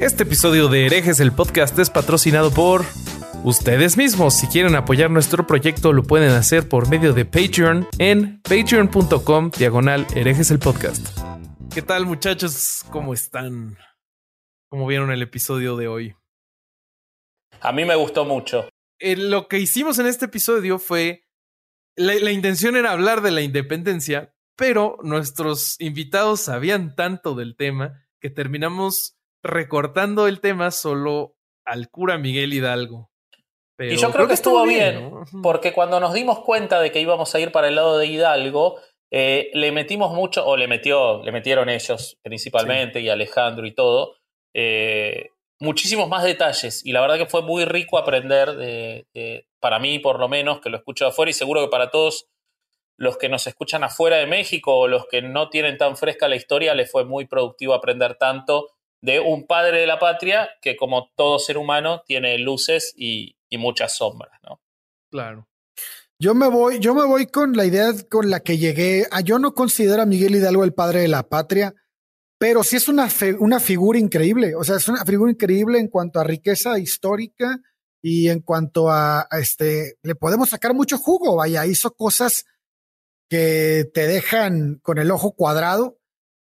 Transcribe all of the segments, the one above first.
Este episodio de Herejes el podcast es patrocinado por ustedes mismos. Si quieren apoyar nuestro proyecto lo pueden hacer por medio de Patreon en patreon.com diagonal herejes el podcast. ¿Qué tal muchachos? ¿Cómo están? ¿Cómo vieron el episodio de hoy? A mí me gustó mucho. Eh, lo que hicimos en este episodio fue, la, la intención era hablar de la independencia, pero nuestros invitados sabían tanto del tema que terminamos recortando el tema solo al cura Miguel Hidalgo. y yo creo, que, estuvo bien, porque cuando nos dimos cuenta de que íbamos a ir para el lado de Hidalgo, eh, le metimos mucho, o le metió, le metieron ellos principalmente, y Alejandro y todo, eh, muchísimos más detalles. Y la verdad que fue muy rico aprender, de, para mí por lo menos, que lo escucho afuera, y seguro que para todos los que nos escuchan afuera de México o los que no tienen tan fresca la historia, les fue muy productivo aprender tanto de un padre de la patria que como todo ser humano tiene luces y, muchas sombras, ¿no? Claro. Yo me voy, yo me voy con la idea con la que llegué. A, yo no considero a Miguel Hidalgo el padre de la patria, pero sí es una, una figura increíble. O sea, es una figura increíble en cuanto a riqueza histórica y en cuanto a, a este, le podemos sacar mucho jugo. Vaya, hizo cosas que te dejan con el ojo cuadrado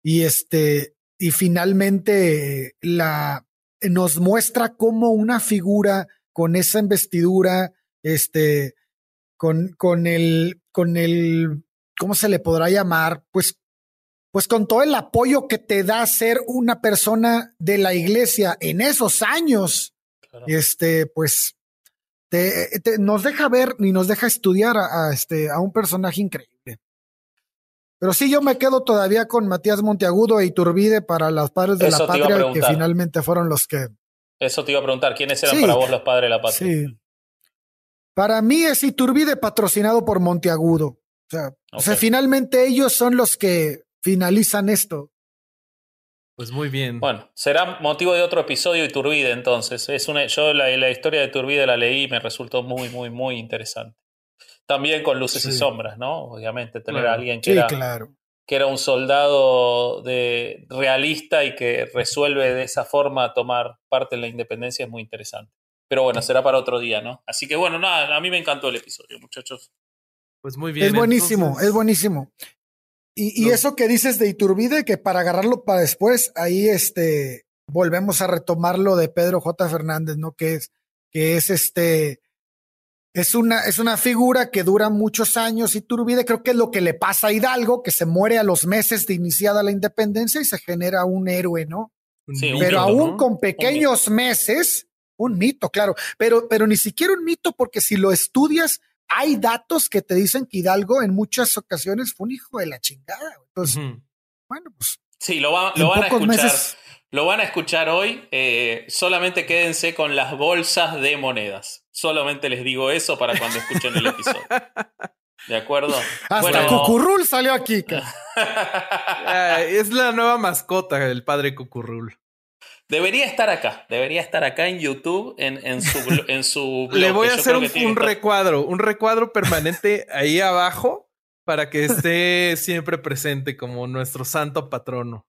y este, y finalmente la, nos muestra como una figura con esa investidura, este, con, con el, con el, ¿cómo se le podrá llamar? Pues, pues con todo el apoyo que te da ser una persona de la iglesia en esos años, este, pues, te, nos deja ver y nos deja estudiar a, este, a un personaje increíble. Pero sí, yo me quedo todavía con Matías Monteagudo e Iturbide para los padres de la patria, que finalmente fueron los que. Eso te iba a preguntar, ¿quiénes eran para vos los padres de la patria? Sí. Para mí es Iturbide patrocinado por Monteagudo. O sea, finalmente ellos son los que finalizan esto. Pues muy bien. Bueno, será motivo de otro episodio Iturbide entonces. Es una, yo la, la historia de Iturbide la leí y me resultó muy, muy, muy interesante. También con luces y sombras, ¿no? Obviamente, tener a alguien que, era, que era un soldado de, realista y que resuelve de esa forma tomar parte en la independencia es muy interesante. Pero bueno, será para otro día, ¿no? Así que bueno, nada, a mí me encantó el episodio, muchachos. Pues muy bien. Es buenísimo, es buenísimo. Y, y eso que dices de Iturbide, que para agarrarlo para después, ahí este, volvemos a retomar lo de Pedro J. Fernández, ¿no? Que es, que es este, es una, es una figura que dura muchos años y turbide. Creo que es lo que le pasa a Hidalgo, que se muere a los meses de iniciada la independencia y se genera un héroe, ¿no? pero aún con pequeños meses, un mito, claro, pero, pero ni siquiera un mito, porque si lo estudias, hay datos que te dicen que Hidalgo en muchas ocasiones fue un hijo de la chingada. Entonces, bueno, pues. Sí, lo, lo van a escuchar. Lo van a escuchar hoy. Eh, solamente quédense con las bolsas de monedas. Solamente les digo eso para cuando escuchen el episodio. ¿De acuerdo? Hasta Cucurrul salió aquí. es la nueva mascota del padre Cucurrul. Debería estar acá, debería estar acá en YouTube, en, en su, en su Le voy a hacer un, recuadro, un recuadro permanente ahí abajo para que esté siempre presente como nuestro santo patrono.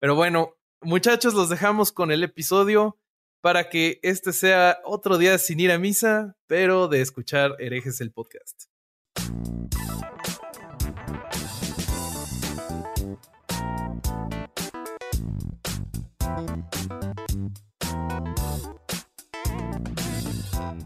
Pero bueno, muchachos, los dejamos con el episodio para que este sea otro día sin ir a misa, pero de escuchar herejes el podcast.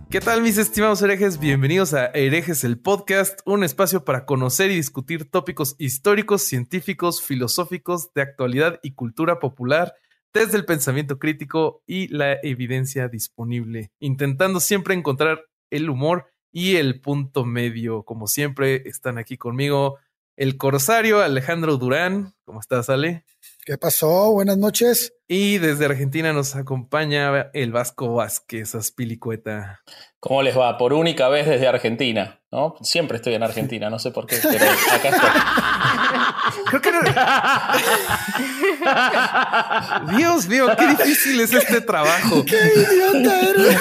¿Qué tal mis estimados herejes? Bienvenidos a Herejes el Podcast, un espacio para conocer y discutir tópicos históricos, científicos, filosóficos, de actualidad y cultura popular desde el pensamiento crítico y la evidencia disponible, intentando siempre encontrar el humor y el punto medio. Como siempre, están aquí conmigo el corsario Alejandro Durán. ¿Cómo estás, Ale? ¿Qué pasó? Buenas noches. Y desde Argentina nos acompaña el Vasco Vázquez, Aspilicueta. ¿Cómo les va? Por única vez desde Argentina, ¿no? Siempre estoy en Argentina, no sé por qué, pero acá estoy. Creo que no... Dios mío, qué difícil es este trabajo. ¡Qué idiota eres!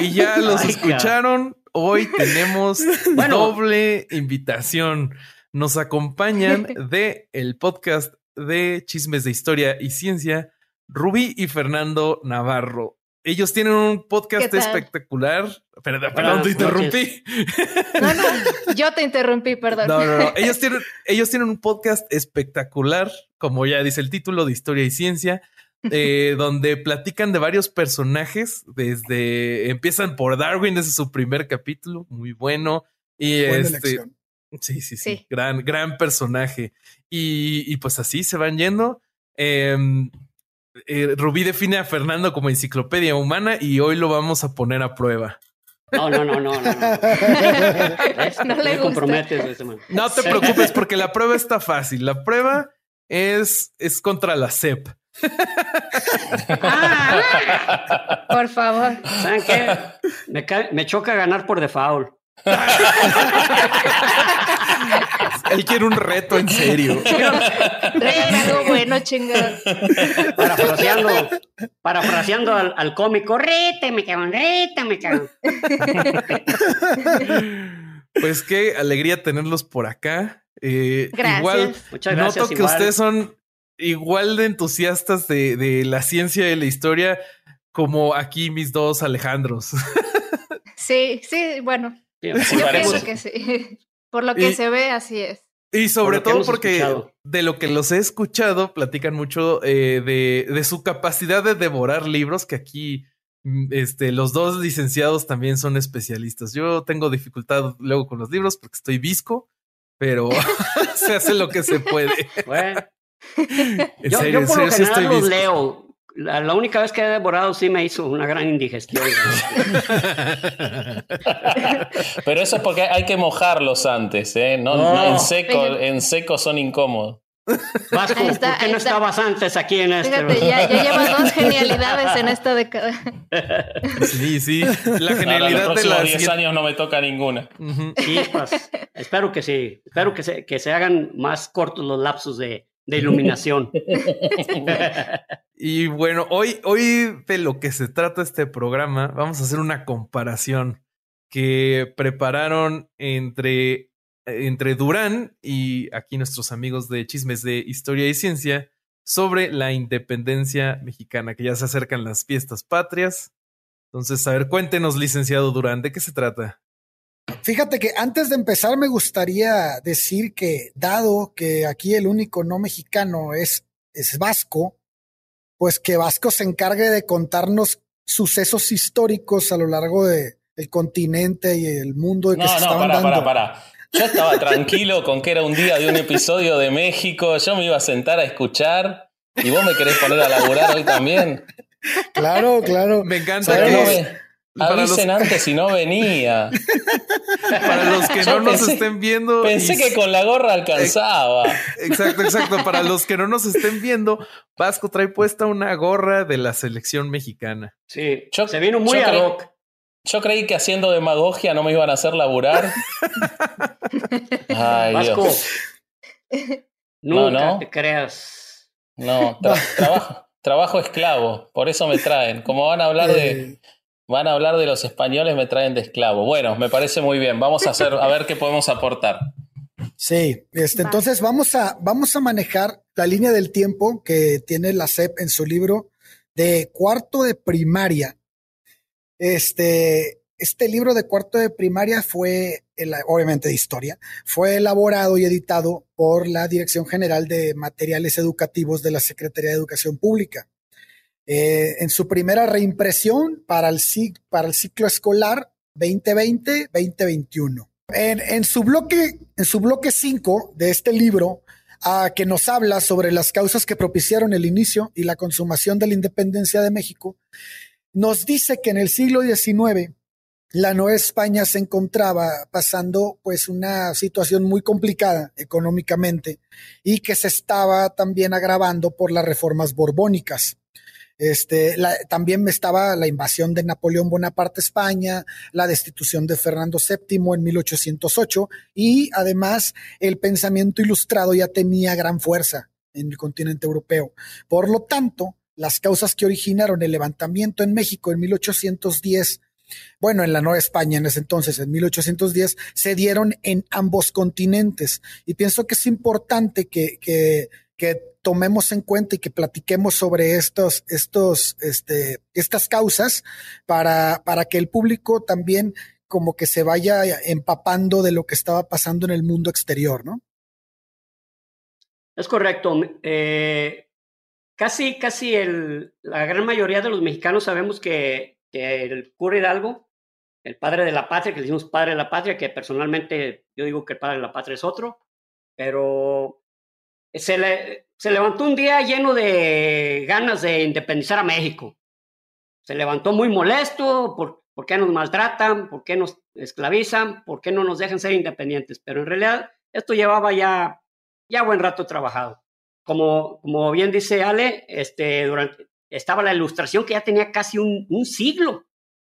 y ya los escucharon hoy tenemos doble invitación. nos acompañan de el podcast de Chismes de Historia y Ciencia, Rubí y Fernando Navarro. Ellos tienen un podcast espectacular. Perdón, perdón, te interrumpí. No, no, yo te interrumpí, perdón. No, no, no. Ellos tienen, ellos tienen un podcast espectacular, como ya dice el título, de historia y ciencia, eh, donde platican de varios personajes. Desde empiezan por Darwin, ese es su primer capítulo, muy bueno. Y este, sí, sí, sí, gran, gran personaje. Y, y, pues así se van yendo. Eh, eh, Rubí define a Fernando como enciclopedia humana y hoy lo vamos a poner a prueba. No, no, no, no, no. No, le comprometes. No te preocupes porque la prueba está fácil. La prueba es, es contra la CEP. Ah, por favor. ¿Saben qué? Me, me choca ganar por default. Él quiere un reto en serio. algo bueno, chingado. Parafraseando, parafraseando al, al cómico, réteme, cabrón, réteme, cabrón. Pues qué alegría tenerlos por acá. Eh, igual, Muchas gracias, noto que ustedes son igual de entusiastas de, de la ciencia y la historia como aquí mis dos Alejandros. Sí, sí, bueno, yo pienso que sí. Por lo que se ve, así es. Y sobre todo porque de lo que los he escuchado, platican mucho eh, de, de, su capacidad de devorar libros, que aquí mm, este, los dos licenciados también son especialistas. Yo tengo dificultad luego con los libros porque estoy visco, pero se hace lo que se puede. Bueno. yo, serio, yo por lo general los leo. La, la, única vez que he devorado sí me hizo una gran indigestión. Pero eso es porque hay que mojarlos antes, ¿eh? No, no. no en, seco, en seco son incómodos. Vasco, está, ¿por qué no está. estabas antes aquí en este? Fíjate, ya, ya llevas dos genialidades en esta década. Sí, sí. La genialidad Ahora, los de las 10 años no me toca ninguna. Uh -huh. Sí, pues, espero que sí. Espero que se, que se hagan más cortos los lapsos de, de iluminación. y bueno, hoy, hoy de lo que se trata este programa, vamos a hacer una comparación que prepararon entre, entre Durán y aquí nuestros amigos de Chismes de Historia y Ciencia sobre la independencia mexicana, que ya se acercan las fiestas patrias. Entonces, a ver, cuéntenos, licenciado Durán, ¿de qué se trata? Fíjate que antes de empezar me gustaría decir que dado que aquí el único no mexicano es, es Vasco, pues que Vasco se encargue de contarnos sucesos históricos a lo largo de, del continente y el mundo de que no, se no, estaban para, dando. para, para. Yo estaba tranquilo con que era un día de un episodio de México, yo me iba a sentar a escuchar y vos me querés poner a laburar hoy también. Claro, claro. Me encanta Pero que... no Avisen los... antes si no venía. Para los que Yo no nos estén viendo. Pensé y- que con la gorra alcanzaba. Exacto, exacto. Para los que no nos estén viendo, Vasco trae puesta una gorra de la selección mexicana. Sí, Yo- se vino muy yo ad hoc. Yo creí que haciendo demagogia no me iban a hacer laburar. Ay, Vasco, Dios. nunca no. te creas. No, tra- trabajo, trabajo esclavo. Por eso me traen. Como van a hablar de, Eh, van a hablar de los españoles, me traen de esclavo. Bueno, me parece muy bien. Vamos a hacer, a ver qué podemos aportar. Sí, este, entonces vamos a, vamos a manejar la línea del tiempo que tiene la SEP en su libro de cuarto de primaria. Este, este libro de cuarto de primaria fue, obviamente de historia, fue elaborado y editado por la Dirección General de Materiales Educativos de la Secretaría de Educación Pública. Eh, en su primera reimpresión para el, ciclo escolar 2020-2021. En, su bloque, en su bloque 5 de este libro, ah, que nos habla sobre las causas que propiciaron el inicio y la consumación de la independencia de México, nos dice que en el siglo XIX la Nueva España se encontraba pasando pues una situación muy complicada económicamente y que se estaba también agravando por las reformas borbónicas. Este, la- también estaba la invasión de Napoleón Bonaparte España, la destitución de Fernando VII en 1808 y además el pensamiento ilustrado ya tenía gran fuerza en el continente europeo. Por lo tanto, las causas que originaron el levantamiento en México en 1810 bueno, en la Nueva España en ese entonces, en 1810, se dieron en ambos continentes. Y pienso que es importante que, que, que tomemos en cuenta y que platiquemos sobre estos, estos, este, estas causas para, para que el público también como que se vaya empapando de lo que estaba pasando en el mundo exterior, ¿no? Es correcto. Eh, casi, casi el, la gran mayoría de los mexicanos sabemos que, el cura Hidalgo, el padre de la patria, que decimos padre de la patria, que personalmente yo digo que el padre de la patria es otro, pero se, le, se levantó un día lleno de ganas de independizar a México. Se levantó muy molesto por, por qué nos maltratan, por qué nos esclavizan, por qué no nos dejan ser independientes. Pero en realidad esto llevaba ya, ya buen rato trabajado como, como bien dice Ale, este, durante, estaba la ilustración que ya tenía casi un, siglo,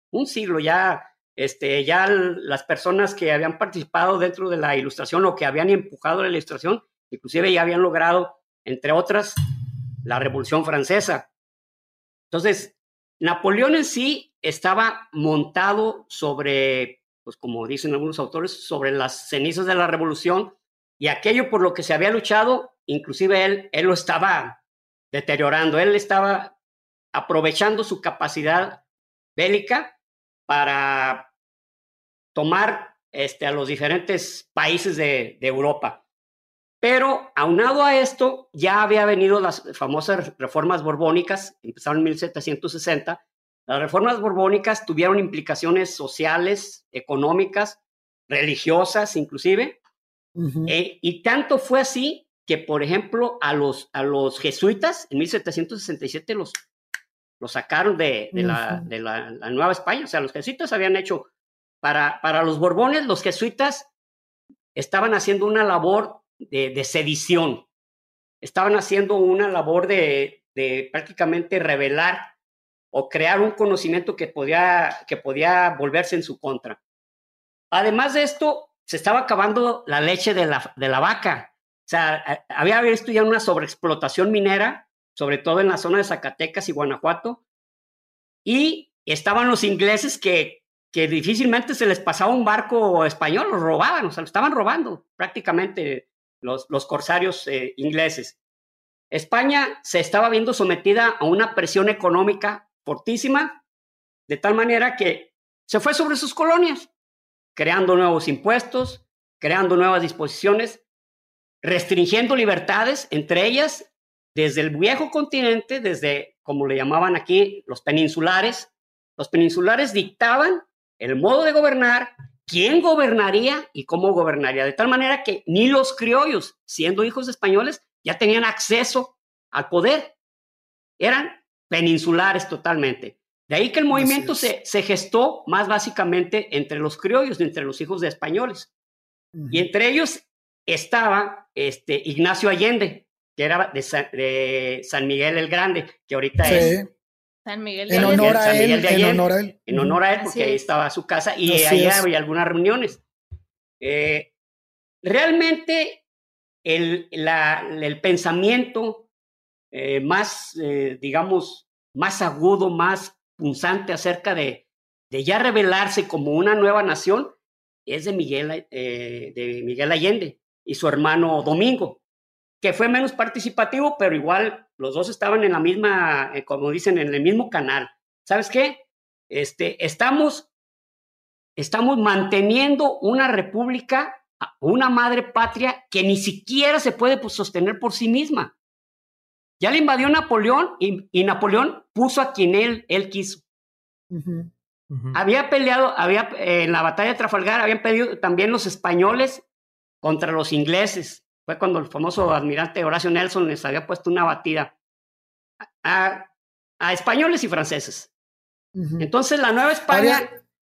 un siglo ya, este, ya las personas que habían participado dentro de la ilustración o que habían empujado la ilustración, inclusive ya habían logrado, entre otras, la Revolución Francesa. Entonces, Napoleón en sí estaba montado sobre, pues como dicen algunos autores, sobre las cenizas de la Revolución y aquello por lo que se había luchado inclusive él, él lo estaba deteriorando, él estaba aprovechando su capacidad bélica para tomar este, a los diferentes países de, de Europa. Pero aunado a esto, ya había venido las famosas reformas borbónicas, empezaron en 1760. Las reformas borbónicas tuvieron implicaciones sociales, económicas, religiosas inclusive. Eh, y tanto fue así que, por ejemplo, a los, a los jesuitas en 1767 los, los sacaron de, de, la, de la, Nueva España. O sea, los jesuitas habían hecho, para, para los borbones, los jesuitas estaban haciendo una labor de, sedición, estaban haciendo una labor de, de, prácticamente revelar o crear un conocimiento que podía, que podía volverse en su contra. Además de esto, se estaba acabando la leche de la, de la vaca. O sea, había visto ya una sobreexplotación minera, sobre todo en la zona de Zacatecas y Guanajuato, y estaban los ingleses que, que difícilmente se les pasaba un barco español, los robaban, o sea, lo estaban robando prácticamente los, los corsarios eh, ingleses. España se estaba viendo sometida a una presión económica fortísima, de tal manera que se fue sobre sus colonias, creando nuevos impuestos, creando nuevas disposiciones restringiendo libertades, entre ellas desde el viejo continente, desde, como le llamaban aquí, los peninsulares. Los peninsulares dictaban el modo de gobernar, quién gobernaría y cómo gobernaría, de tal manera que ni los criollos, siendo hijos españoles, ya tenían acceso al poder. Eran peninsulares totalmente. De ahí que el movimiento se, se, gestó más básicamente entre los criollos, entre los hijos de españoles. Y entre ellos estaba este, Ignacio Allende, que era de San, Miguel el Grande, que ahorita es San Miguel de en honor a él, en honor a él. En honor a él, porque ahí estaba su casa y ahí había algunas reuniones. Eh, realmente el, la, el pensamiento eh, más, eh, digamos, más agudo, más punzante acerca de, de, ya revelarse como una nueva nación es de Miguel, de Miguel Allende y su hermano Domingo, que fue menos participativo, pero igual los dos estaban en la misma, eh, como dicen, en el mismo canal. ¿Sabes qué? Este, estamos, estamos manteniendo una república, una madre patria que ni siquiera se puede pues, sostener por sí misma. Ya le invadió Napoleón y, Napoleón puso a quien él, él quiso. Había peleado, había, en la batalla de Trafalgar habían pedido también los españoles contra los ingleses. Fue cuando el famoso almirante Horacio Nelson les había puesto una batida a, españoles y franceses. Entonces la Nueva España...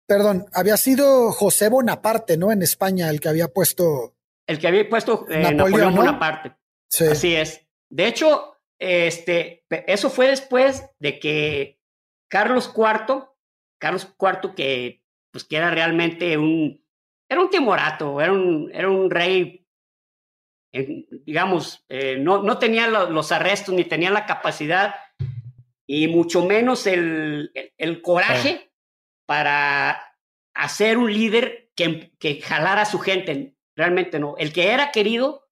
perdón, había sido José Bonaparte, ¿no? En España, el que había puesto... El que había puesto eh, Napoleón, Bonaparte. Sí. Así es. De hecho, este, eso fue después de que Carlos IV, Carlos IV que, pues, que era realmente un, era un timorato, era un, era un rey, digamos, eh, no, no, tenía los arrestos ni tenía la capacidad y mucho menos el, el, coraje para hacer un líder que, que jalara a su gente. Realmente no. El que era querido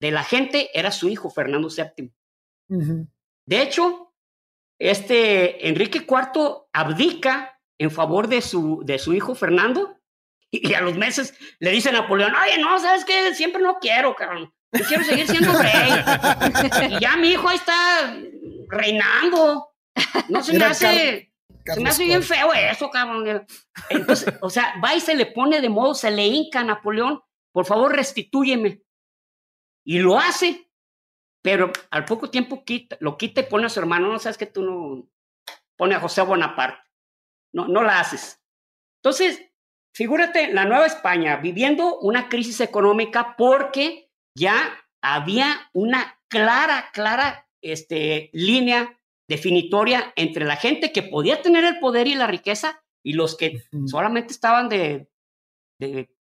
de la gente era su hijo, Fernando VII. De hecho, este Enrique IV abdica en favor de su, de su hijo Fernando y a los meses le dice a Napoleón, oye, no, ¿sabes qué? Siempre no quiero, cabrón. Yo quiero seguir siendo rey. y ya mi hijo ahí está reinando. No se me hace... se me hace bien feo eso, cabrón. Entonces, o sea, va y se le pone de modo, se le hinca a Napoleón, por favor, restitúyeme. Y lo hace, pero al poco tiempo quita, lo quita y pone a su hermano. No sabes que tú no pone a José Bonaparte. No, no la haces. Entonces, figúrate la Nueva España viviendo una crisis económica porque ya había una clara, clara este, línea definitoria entre la gente que podía tener el poder y la riqueza y los que solamente estaban de, de,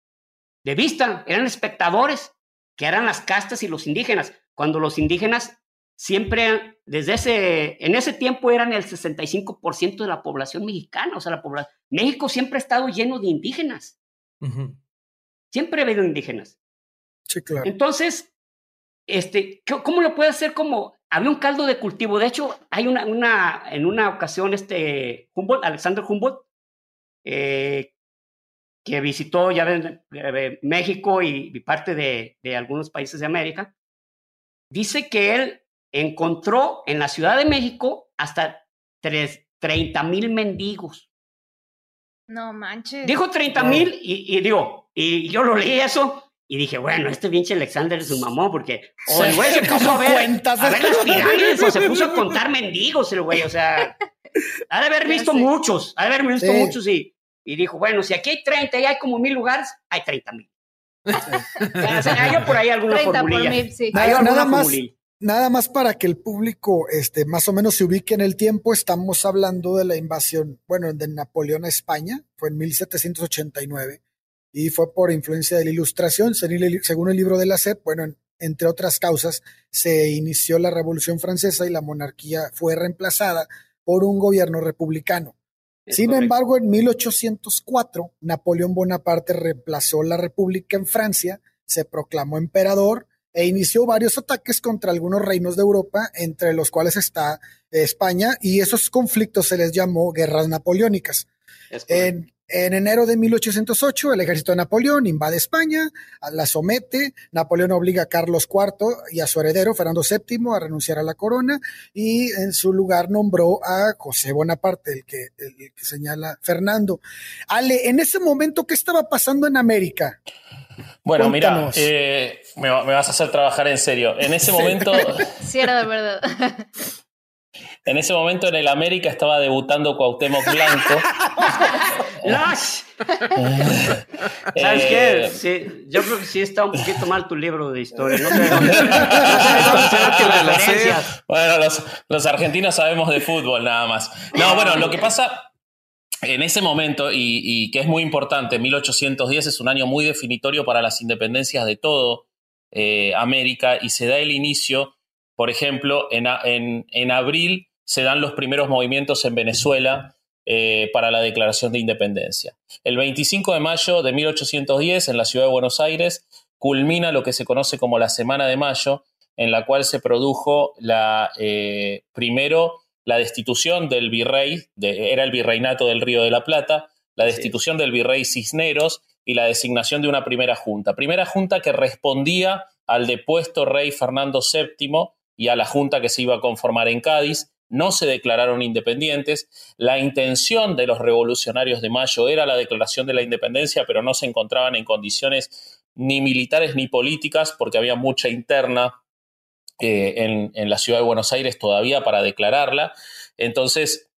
de vista, eran espectadores que eran las castas y los indígenas, cuando los indígenas siempre, desde ese, en ese tiempo eran el 65% de la población mexicana, o sea, la población, México siempre ha estado lleno de indígenas. Siempre ha habido indígenas. Sí, claro. Entonces, este, ¿cómo lo puede hacer como, había un caldo de cultivo, de hecho, hay una, una en una ocasión, este, Humboldt, Alexander Humboldt, eh, que visitó ya de, México y, parte de, algunos países de América, dice que él encontró en la Ciudad de México hasta 30 mil mendigos. No manches. Dijo 30 mil y, digo, y yo lo leí eso y dije, bueno, este pinche Alexander es un mamón porque o el güey se puso a ver, cuentas, a ver las pirámides o se puso a contar mendigos el güey, o sea, ha de haber visto muchos, ha de haber visto muchos y y dijo, bueno, si aquí hay 30 y hay como mil lugares, hay 30 mil. hay por ahí alguna formulilla. nada, más, nada más para que el público este, más o menos se ubique en el tiempo, estamos hablando de la invasión, bueno, de Napoleón a España, fue en 1789 y fue por influencia de la ilustración, según el libro de la SEP, bueno, entre otras causas, se inició la Revolución Francesa y la monarquía fue reemplazada por un gobierno republicano. Sin embargo, en 1804, Napoleón Bonaparte reemplazó la República en Francia, se proclamó emperador e inició varios ataques contra algunos reinos de Europa, entre los cuales está España, y esos conflictos se les llamó guerras napoleónicas. En, en enero de 1808, el ejército de Napoleón invade España, la somete, Napoleón obliga a Carlos IV y a su heredero, Fernando VII, a renunciar a la corona y en su lugar nombró a José Bonaparte, el que, el que señala Fernando. Ale, en ese momento, ¿qué estaba pasando en América? Bueno, mira, eh, me, vas a hacer trabajar en serio. En ese momento... sí, era de verdad. En ese momento en el América estaba debutando Cuauhtémoc Blanco. ¡Lash! ¿Sabes qué? Eh, sí, yo creo que sí está un poquito mal tu libro de historia. No sé dónde, Bueno, los, los argentinos sabemos de fútbol nada más. No, bueno, lo que pasa en ese momento, y, que es muy importante, 1810 es un año muy definitorio para las independencias de todo eh, América y se da el inicio, por ejemplo, en, en, en abril se dan los primeros movimientos en Venezuela eh, para la declaración de independencia. El 25 de mayo de 1810, en la ciudad de Buenos Aires, culmina lo que se conoce como la Semana de Mayo, en la cual se produjo la, eh, primero la destitución del virrey, era el virreinato del Río de la Plata, la destitución del virrey Cisneros y la designación de una primera junta. Primera junta que respondía al depuesto rey Fernando VII y a la junta que se iba a conformar en Cádiz, no se declararon independientes. La intención de los revolucionarios de Mayo era la declaración de la independencia, pero no se encontraban en condiciones ni militares ni políticas, porque había mucha interna eh, en, la ciudad de Buenos Aires todavía para declararla. Entonces,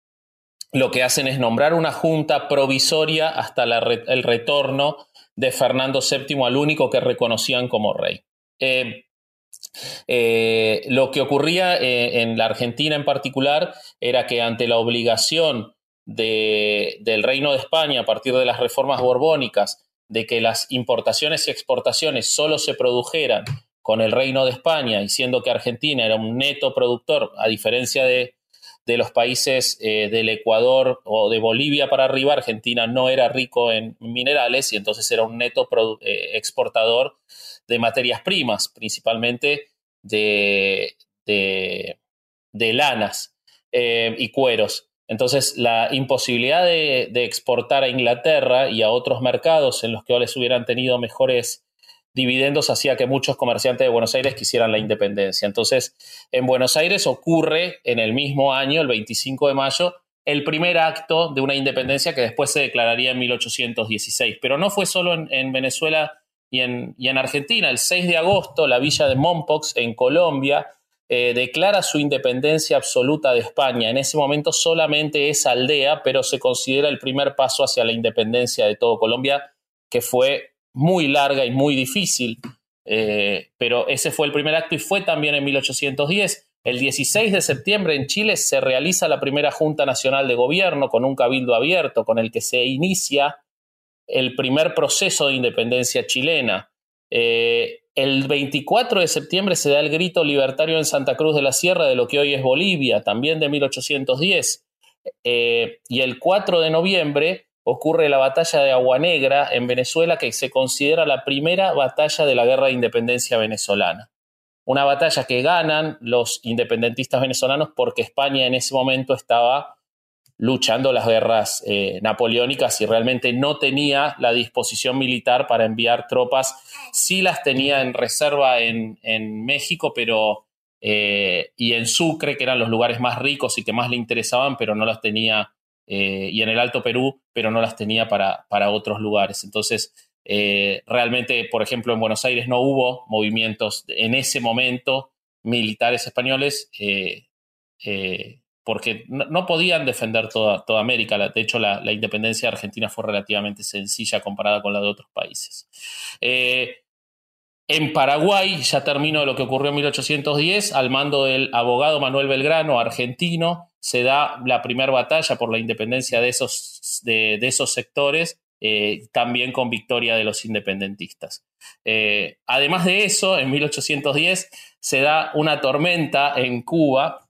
lo que hacen es nombrar una junta provisoria hasta el retorno de Fernando VII al único que reconocían como rey. Eh, eh, lo que ocurría eh, en la Argentina en particular era que ante la obligación del Reino de España a partir de las reformas borbónicas de que las importaciones y exportaciones solo se produjeran con el Reino de España y siendo que Argentina era un neto productor, a diferencia de, de los países eh, del Ecuador o de Bolivia para arriba, Argentina no era rico en minerales y entonces era un neto exportador de materias primas, principalmente de, de, lanas eh, y cueros. Entonces, la imposibilidad de, de, exportar a Inglaterra y a otros mercados en los que les hubieran tenido mejores dividendos hacía que muchos comerciantes de Buenos Aires quisieran la independencia. Entonces, en Buenos Aires ocurre en el mismo año, el 25 de mayo, el primer acto de una independencia que después se declararía en 1816. Pero no fue solo en, Venezuela y en, Argentina. El 6 de agosto, la villa de Mompox, en Colombia, eh, declara su independencia absoluta de España. En ese momento solamente es aldea, pero se considera el primer paso hacia la independencia de todo Colombia, que fue muy larga y muy difícil, eh, pero ese fue el primer acto y fue también en 1810. El 16 de septiembre en Chile se realiza la primera Junta Nacional de Gobierno con un cabildo abierto con el que se inicia el primer proceso de independencia chilena. Eh, el 24 de septiembre se da el grito libertario en Santa Cruz de la Sierra de lo que hoy es Bolivia, también de 1810. Eh, y el 4 de noviembre ocurre la batalla de Agua Negra en Venezuela, que se considera la primera batalla de la guerra de independencia venezolana. Una batalla que ganan los independentistas venezolanos porque España en ese momento estaba luchando las guerras eh, napoleónicas y realmente no tenía la disposición militar para enviar tropas. Sí las tenía en reserva en, México, pero eh, y en Sucre, que eran los lugares más ricos y que más le interesaban, pero no las tenía eh, y en el Alto Perú, pero no las tenía para, para otros lugares. Entonces, realmente, por ejemplo, en Buenos Aires no hubo movimientos en ese momento militares españoles porque no, podían defender toda, toda América. De hecho, la, independencia de Argentina fue relativamente sencilla comparada con la de otros países. En Paraguay, ya termino lo que ocurrió en 1810, al mando del abogado Manuel Belgrano, argentino, se da la primera batalla por la independencia de esos, de, esos sectores, eh, también con victoria de los independentistas. Eh, además de eso, en 1810 se da una tormenta en Cuba,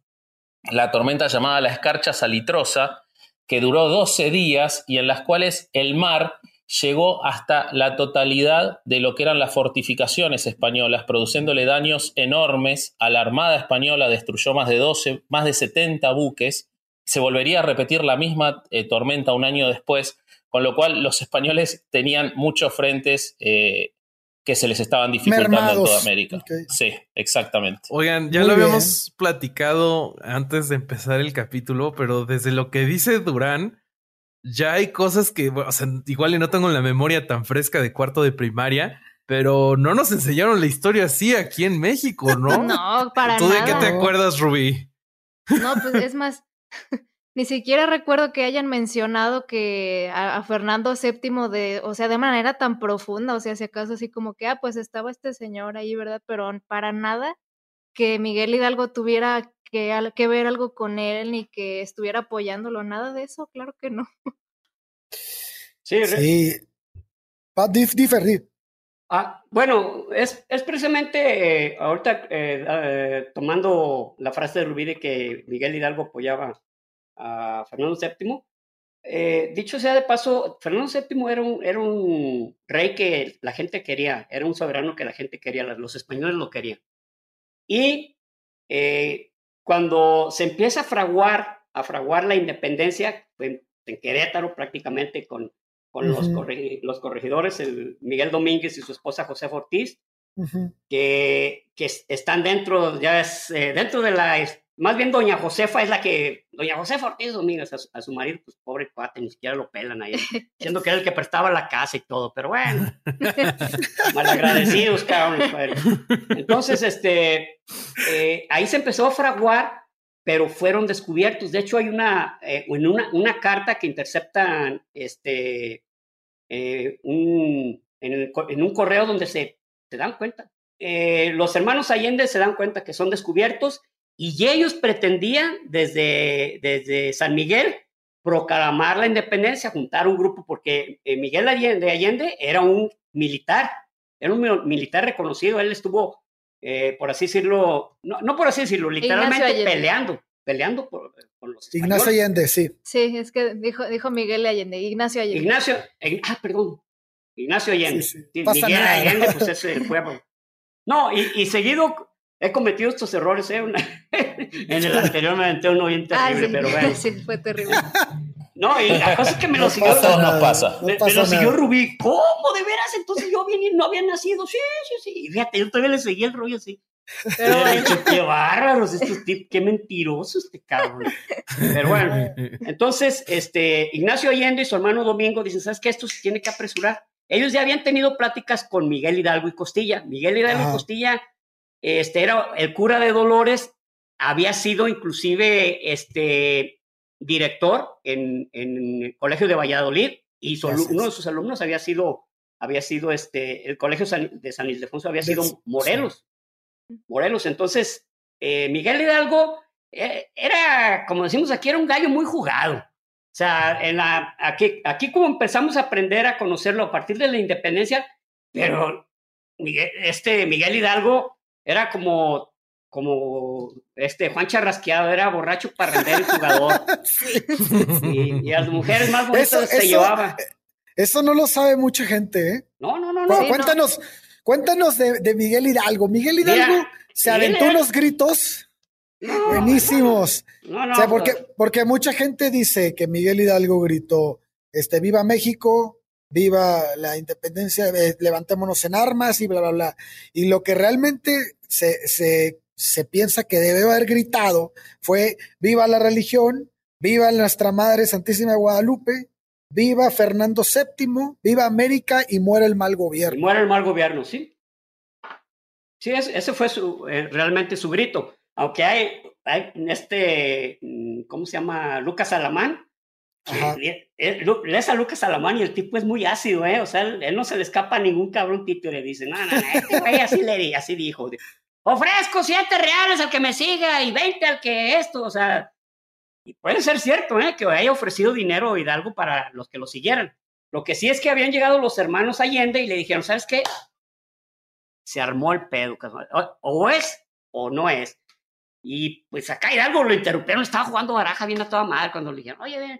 la tormenta llamada la escarcha salitrosa, que duró 12 días y en las cuales el mar llegó hasta la totalidad de lo que eran las fortificaciones españolas, produciéndole daños enormes a la Armada española, destruyó más de 12, más de 70 buques, se volvería a repetir la misma eh, tormenta un año después, con lo cual los españoles tenían muchos frentes eh, que se les estaban dificultando en toda América. Sí, exactamente. Oigan, ya lo habíamos platicado antes de empezar el capítulo, pero desde lo que dice Durán, ya hay cosas que, o sea, igual y no tengo la memoria tan fresca de cuarto de primaria, pero no nos enseñaron la historia así aquí en México, ¿no? No, para nada. ¿Tú de qué te acuerdas, Rubí? No, pues es más, ni siquiera recuerdo que hayan mencionado que a, Fernando VII de, o sea, de manera tan profunda, o sea, si acaso así como que, ah, pues estaba este señor ahí, ¿verdad? Pero para nada que Miguel Hidalgo tuviera que, que ver algo con él ni que estuviera apoyándolo, nada de eso, claro que no. Sí, sí. Ah, bueno, es, es precisamente eh, ahorita eh, eh, tomando la frase de Rubí de que Miguel Hidalgo apoyaba a Fernando VII. dicho sea de paso, Fernando VII era un, era un rey que la gente quería, era un soberano que la gente quería, los españoles lo querían. Y cuando se empieza a fraguar, a fraguar la independencia, en Querétaro prácticamente con, con los, los, corregidores, el Miguel Domínguez y su esposa José Ortiz, que, que, están dentro, ya es, eh, dentro de la, más bien doña Josefa es la que, doña Josefa Ortiz Domínguez, a su, marido, pues pobre cuate, ni siquiera lo pelan ahí, siendo que era el que prestaba la casa y todo, pero bueno, malagradecidos, cabrón. Entonces, este, eh, ahí se empezó a fraguar, pero fueron descubiertos. De hecho, hay una, eh, una, una, carta que interceptan este, eh, un, en, un correo donde se, se dan cuenta. los hermanos Allende se dan cuenta que son descubiertos y ellos pretendían desde, desde San Miguel proclamar la independencia, juntar un grupo, porque Miguel Allende, Allende era un militar, era un militar reconocido, él estuvo eh, por así decirlo, no, no, por así decirlo, literalmente peleando, peleando por, los Ignacio Allende, sí. Sí, es que dijo, dijo Miguel Allende, Ignacio Allende. Ignacio, ah, perdón, Ignacio Allende. Miguel Allende, pues es el pueblo. No, y, seguido he cometido estos errores, ¿eh? en el anterior me aventé uno bien ah, terrible, pero bueno. Sí, fue terrible. No, y la cosa es que me lo siguió. nos pasa. Me, lo siguió Rubí. ¿Cómo? ¿De veras? Entonces yo bien, no había nacido. Sí, sí, sí. Y fíjate, yo todavía le seguí el rollo así. Pero qué bárbaros estos tipos, qué mentirosos este cabrón. Pero bueno, entonces, este, Ignacio Allende y su hermano Domingo dicen, ¿sabes qué? Esto se tiene que apresurar. Ellos ya habían tenido pláticas con Miguel Hidalgo y Costilla. Miguel Hidalgo y Costilla, este, era el cura de Dolores, había sido inclusive, este, director en, en el Colegio de Valladolid y uno de sus alumnos había sido, había sido este, el Colegio de San Ildefonso había sido Morelos. Morelos. Entonces, eh, Miguel Hidalgo eh, era, como decimos aquí, era un gallo muy jugado. O sea, en la, aquí, aquí como empezamos a aprender a conocerlo a partir de la independencia, pero Miguel, este Miguel Hidalgo era como como este Juan Charrasqueado era borracho parrandero y jugador. Y, a las mujeres más bonitas se llevaba. Eso no lo sabe mucha gente, ¿eh? No, no, no. no cuéntanos, cuéntanos de, Miguel Hidalgo. Miguel Hidalgo se aventó unos gritos buenísimos. No, o sea, porque, porque mucha gente dice que Miguel Hidalgo gritó, este, viva México, viva la independencia, eh, levantémonos en armas y bla, bla, bla. Y lo que realmente se, se se piensa que debe haber gritado fue viva la religión, viva nuestra Madre Santísima de Guadalupe, viva Fernando VII, viva América y muera el mal gobierno. muera el mal gobierno, sí. Sí, ese fue su, eh, realmente su grito. Aunque hay, hay este, mm, ¿cómo se llama? Lucas Alamán. Lees a Lucas Alamán y el tipo es muy ácido, ¿eh? O sea, él, no se le escapa a ningún cabrón título y le dice, no, no, no, este güey así le así dijo. Ofrezco siete reales al que me siga y 20 al que esto, o sea, y puede ser cierto, ¿eh? Que haya ofrecido dinero Hidalgo para los que lo siguieran. Lo que sí es que habían llegado los hermanos Allende y le dijeron, ¿sabes qué? Se armó el pedo, o es o no es. Y pues acá Hidalgo lo interrumpieron, estaba jugando baraja viendo a toda madre cuando le dijeron, oye, ven,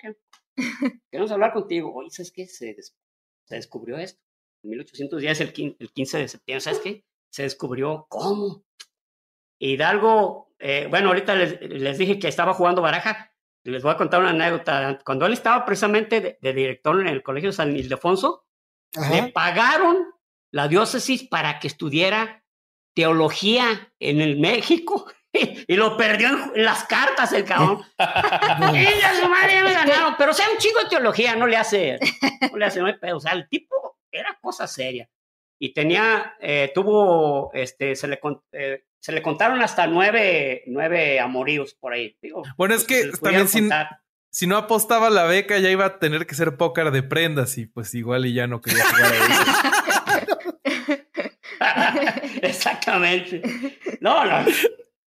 queremos hablar contigo. Oye, ¿sabes qué? Se, se descubrió esto. En 1810, el, el 15 de septiembre, ¿sabes qué? Se descubrió cómo Hidalgo, eh, bueno, ahorita les, dije que estaba jugando baraja. Les voy a contar una anécdota. Cuando él estaba precisamente de, director en el Colegio San Ildefonso, le pagaron la diócesis para que estudiara teología en el México y lo perdió en las cartas el cabrón. Ella su madre ya me ganaron, pero o sea, un chingo de teología no le hace, no le hace, no hay pedo. O sea, el tipo era cosa seria y tenía, eh, tuvo, este, se le, eh, se le contaron hasta nueve, nueve amoríos por ahí. bueno, es que también si, si, no apostaba la beca ya iba a tener que ser póker de prendas y pues igual y ya no quería jugar a eso. Exactamente. No, no.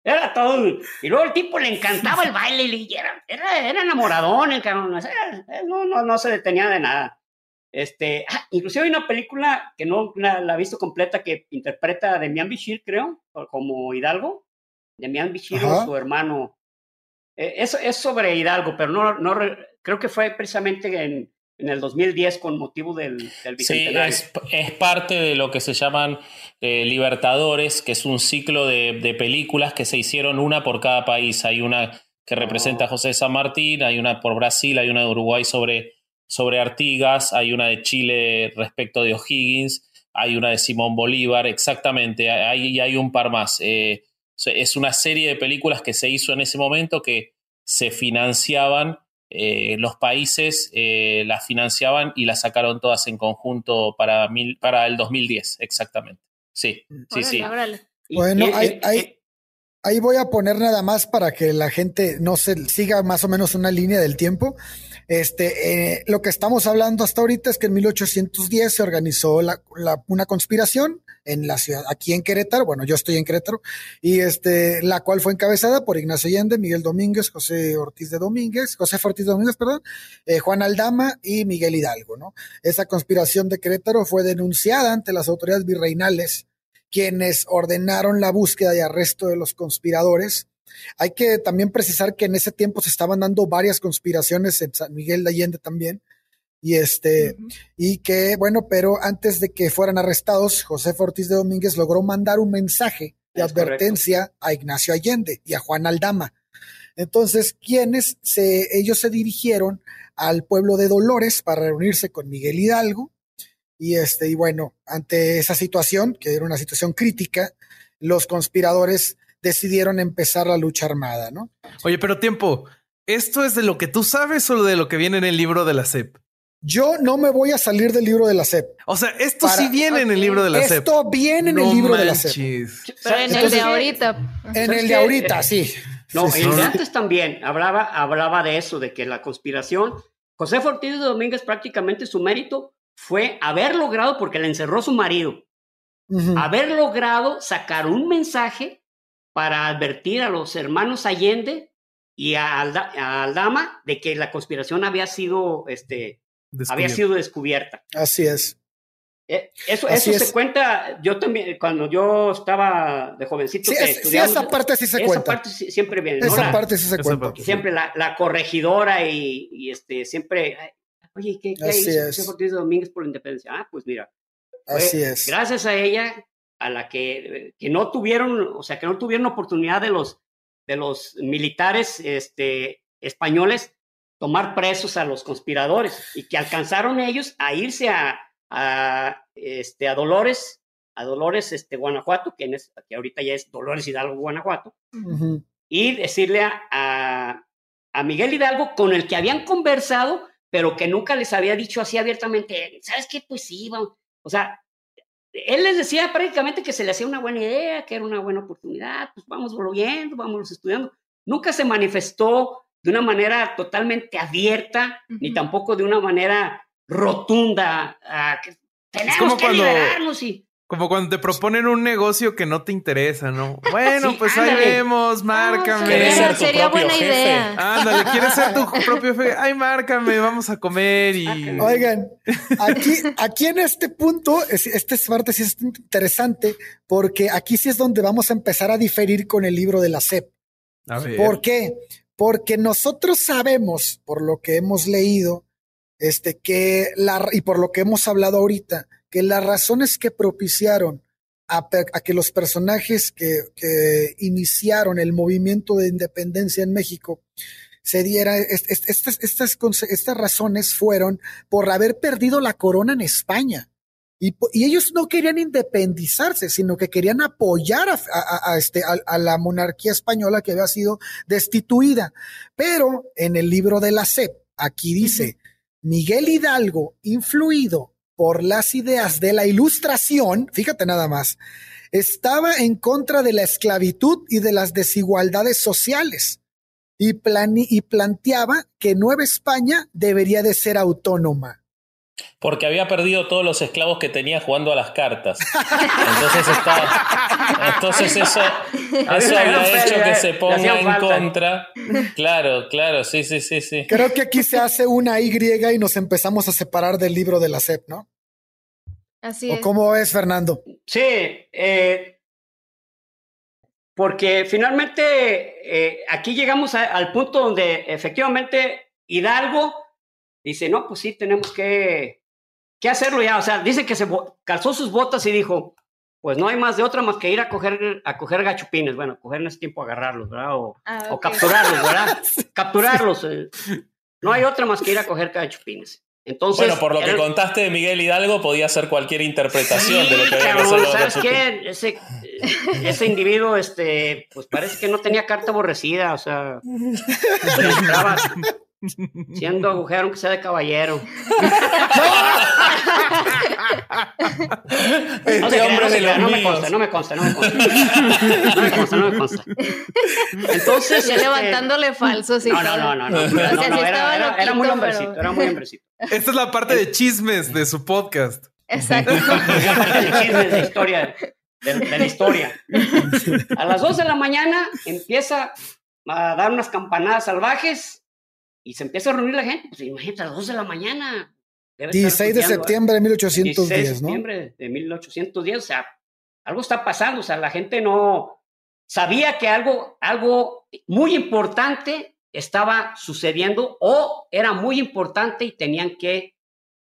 Era todo. Y luego el tipo le encantaba el baile y era, era, era enamoradón el cabrón. No, no, no se detenía de nada. Este, ah, inclusive hay una película que no la, he visto completa que interpreta a Demian Bichir, creo, como Hidalgo. Demian Bichir o su hermano. Eh, es, es, sobre Hidalgo, pero no, no creo que fue precisamente en, en el 2010 con motivo del, del bicentenario. Sí, es, parte de lo que se llaman eh, Libertadores, que es un ciclo de, de, películas que se hicieron una por cada país. Hay una que representa a oh. José San Martín, hay una por Brasil, hay una de Uruguay sobre sobre Artigas, hay una de Chile respecto de O'Higgins, hay una de Simón Bolívar, exactamente, hay, hay un par más. Eh, es una serie de películas que se hizo en ese momento que se financiaban, eh, los países eh, las financiaban y las sacaron todas en conjunto para, mil, para el 2010, exactamente. Sí, sí, sí. Bueno, ahí voy a poner nada más para que la gente no se siga más o menos una línea del tiempo. Este, eh, lo que estamos hablando hasta ahorita es que en 1810 se organizó la, una conspiración en la ciudad, aquí en Querétaro, bueno, yo estoy en Querétaro, y este, la cual fue encabezada por Ignacio Allende, Miguel Domínguez, José Ortiz de Domínguez, José Ortiz de Domínguez, perdón, eh, Juan Aldama y Miguel Hidalgo, ¿no? Esa conspiración de Querétaro fue denunciada ante las autoridades virreinales, quienes ordenaron la búsqueda y arresto de los conspiradores Hay que también precisar que en ese tiempo se estaban dando varias conspiraciones en San Miguel de Allende también. Y este, y que, bueno, pero antes de que fueran arrestados, José Ortiz de Domínguez logró mandar un mensaje de advertencia a Ignacio Allende y a Juan Aldama. Entonces, quienes se, ellos se dirigieron al pueblo de Dolores para reunirse con Miguel Hidalgo. Y este, y bueno, ante esa situación, que era una situación crítica, los conspiradores decidieron empezar la lucha armada, ¿no? Oye, pero tiempo, ¿esto es de lo que tú sabes o de lo que viene en el libro de la SEP? Yo no me voy a salir del libro de la SEP. O sea, esto sí viene en el libro de la SEP. Esto viene en el libro de la SEP. Pero en el de ahorita. En el de ahorita, sí. No, el de antes también hablaba, hablaba de eso, de que la conspiración, José Ortiz de Domínguez prácticamente su mérito fue haber logrado, porque le encerró su marido, haber logrado sacar un mensaje para advertir a los hermanos Allende y a, Aldama de que la conspiración había sido, este, había sido descubierta. Así es. Eh, eso, eso se cuenta, yo también, cuando yo estaba de jovencito. Sí, esa parte sí se esa cuenta. Parte siempre viene. Esa parte sí se cuenta. Siempre la, la corregidora y, y, este, siempre, oye, ¿qué, qué hizo José de Domínguez por la independencia? Ah, pues mira. Así es. Gracias a ella, a la que, que no tuvieron, o sea, que no tuvieron oportunidad de los, de los militares este, españoles tomar presos a los conspiradores y que alcanzaron ellos a irse a a, este, a Dolores, a Dolores, este, Guanajuato, que, en que ahorita ya es Dolores Hidalgo, Guanajuato, y decirle a, a, Miguel Hidalgo, con el que habían conversado, pero que nunca les había dicho así abiertamente, ¿sabes qué? Pues sí, vamos. O sea, él les decía prácticamente que se le hacía una buena idea, que era una buena oportunidad, pues vamos volviendo, vamos estudiando. Nunca se manifestó de una manera totalmente abierta, ni tampoco de una manera rotunda. que tenemos como que cuando, liberarnos y. Como cuando te proponen un negocio que no te interesa, ¿no? Bueno, pues ahí vemos, márcame. ¿Quieres ser tu sería propio buena jefe? idea. Ándale, ¿quieres ser tu propio jefe? Ay, márcame, vamos a comer y. Oigan, aquí, aquí en este punto, este parte sí es interesante, porque aquí sí es donde vamos a empezar a diferir con el libro de la SEP. A ver. ¿Por qué? Porque nosotros sabemos, por lo que hemos leído, este, que la, y por lo que hemos hablado ahorita, que las razones que propiciaron a, que los personajes que, que, iniciaron el movimiento de independencia en México se diera, estas, estas, estas razones fueron por haber perdido la corona en España. Y, y, ellos no querían independizarse, sino que querían apoyar a, a, a este, a, la monarquía española que había sido destituida. Pero en el libro de la SEP, aquí dice, Miguel Hidalgo, influido por las ideas de la ilustración, fíjate nada más, estaba en contra de la esclavitud y de las desigualdades sociales y, y planteaba que Nueva España debería de ser autónoma. Porque había perdido todos los esclavos que tenía jugando a las cartas. Entonces está. Entonces eso, eso había hecho que se ponga en contra. Claro, claro, sí, sí, sí, sí. Creo que aquí se hace una Y y nos empezamos a separar del libro de la SEP, ¿no? Así es. ¿O cómo es, Fernando? Sí, eh, porque finalmente eh, aquí llegamos al punto donde efectivamente Hidalgo dice, no, pues sí, tenemos que, que hacerlo ya. O sea, dice que se calzó sus botas y dijo, pues no hay más de otra más que ir a coger, a coger gachupines. Bueno, coger no es tiempo agarrarlos, ¿verdad? O, ah, capturarlos, ¿verdad? capturarlos. Eh. No hay otra más que ir a coger gachupines. Entonces, bueno, por lo que contaste de Miguel Hidalgo, podía ser cualquier interpretación de lo que había cabrón, ¿Sabes qué? Ese, ese individuo, este, pues parece que no tenía carta aborrecida, o sea, Siendo agujero aunque sea de caballero. Este hombre de no, me consta, no me consta, no me consta. No me consta, no me consta. Entonces. Ya este, levantándole falsos y no, no, no, no, no. era, era, muy hombrecito, era muy hombrecito. Esta es la parte de chismes de su podcast. Exacto. la parte de chismes de historia, de, de la historia. A las 2 de la mañana empieza a dar unas campanadas salvajes y se empieza a reunir la gente, pues imagínate, a las 2 de la mañana. 16 de septiembre de 1810, 16 de septiembre de 1810, o sea, algo está pasando, o sea, la gente no sabía que algo, algo muy importante estaba sucediendo o era muy importante y tenían que,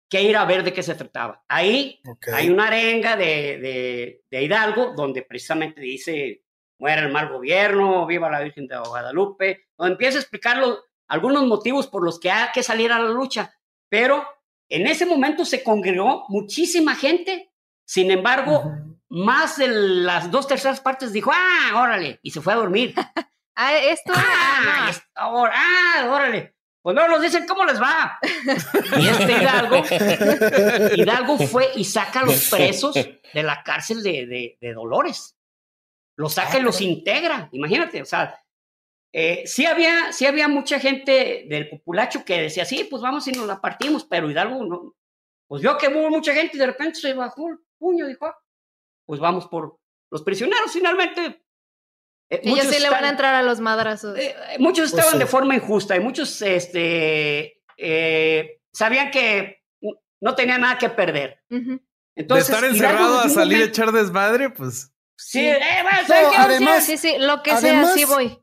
que ir a ver de qué se trataba. Ahí hay una arenga de, de, Hidalgo donde precisamente dice, muera el mal gobierno, viva la Virgen de Guadalupe, donde empieza a explicar algunos motivos por los que hay que salir a la lucha. Pero en ese momento se congregó muchísima gente, sin embargo, más de las dos terceras partes dijo, ah, órale, y se fue a dormir. ah, esto. Ah, ah, órale. Pues no nos dicen cómo les va. Y este Hidalgo, Hidalgo fue y saca a los presos de la cárcel de, de, Dolores. Los saca y los integra. Imagínate, o sea, eh, sí, había, sí había mucha gente del populacho que decía, sí, pues vamos y nos la partimos, pero Hidalgo no. Pues vio que hubo mucha gente y de repente se bajó el puño, dijo, ah, pues vamos por los prisioneros. Finalmente, eh, Ellos sí le van a entrar a los madrazos. Eh, eh, muchos pues estaban de forma injusta y muchos este, sabían que no tenían nada que perder. Entonces, de estar encerrado a salir a echar desmadre, pues. Sí, además, sí, sí, lo que sea, sí voy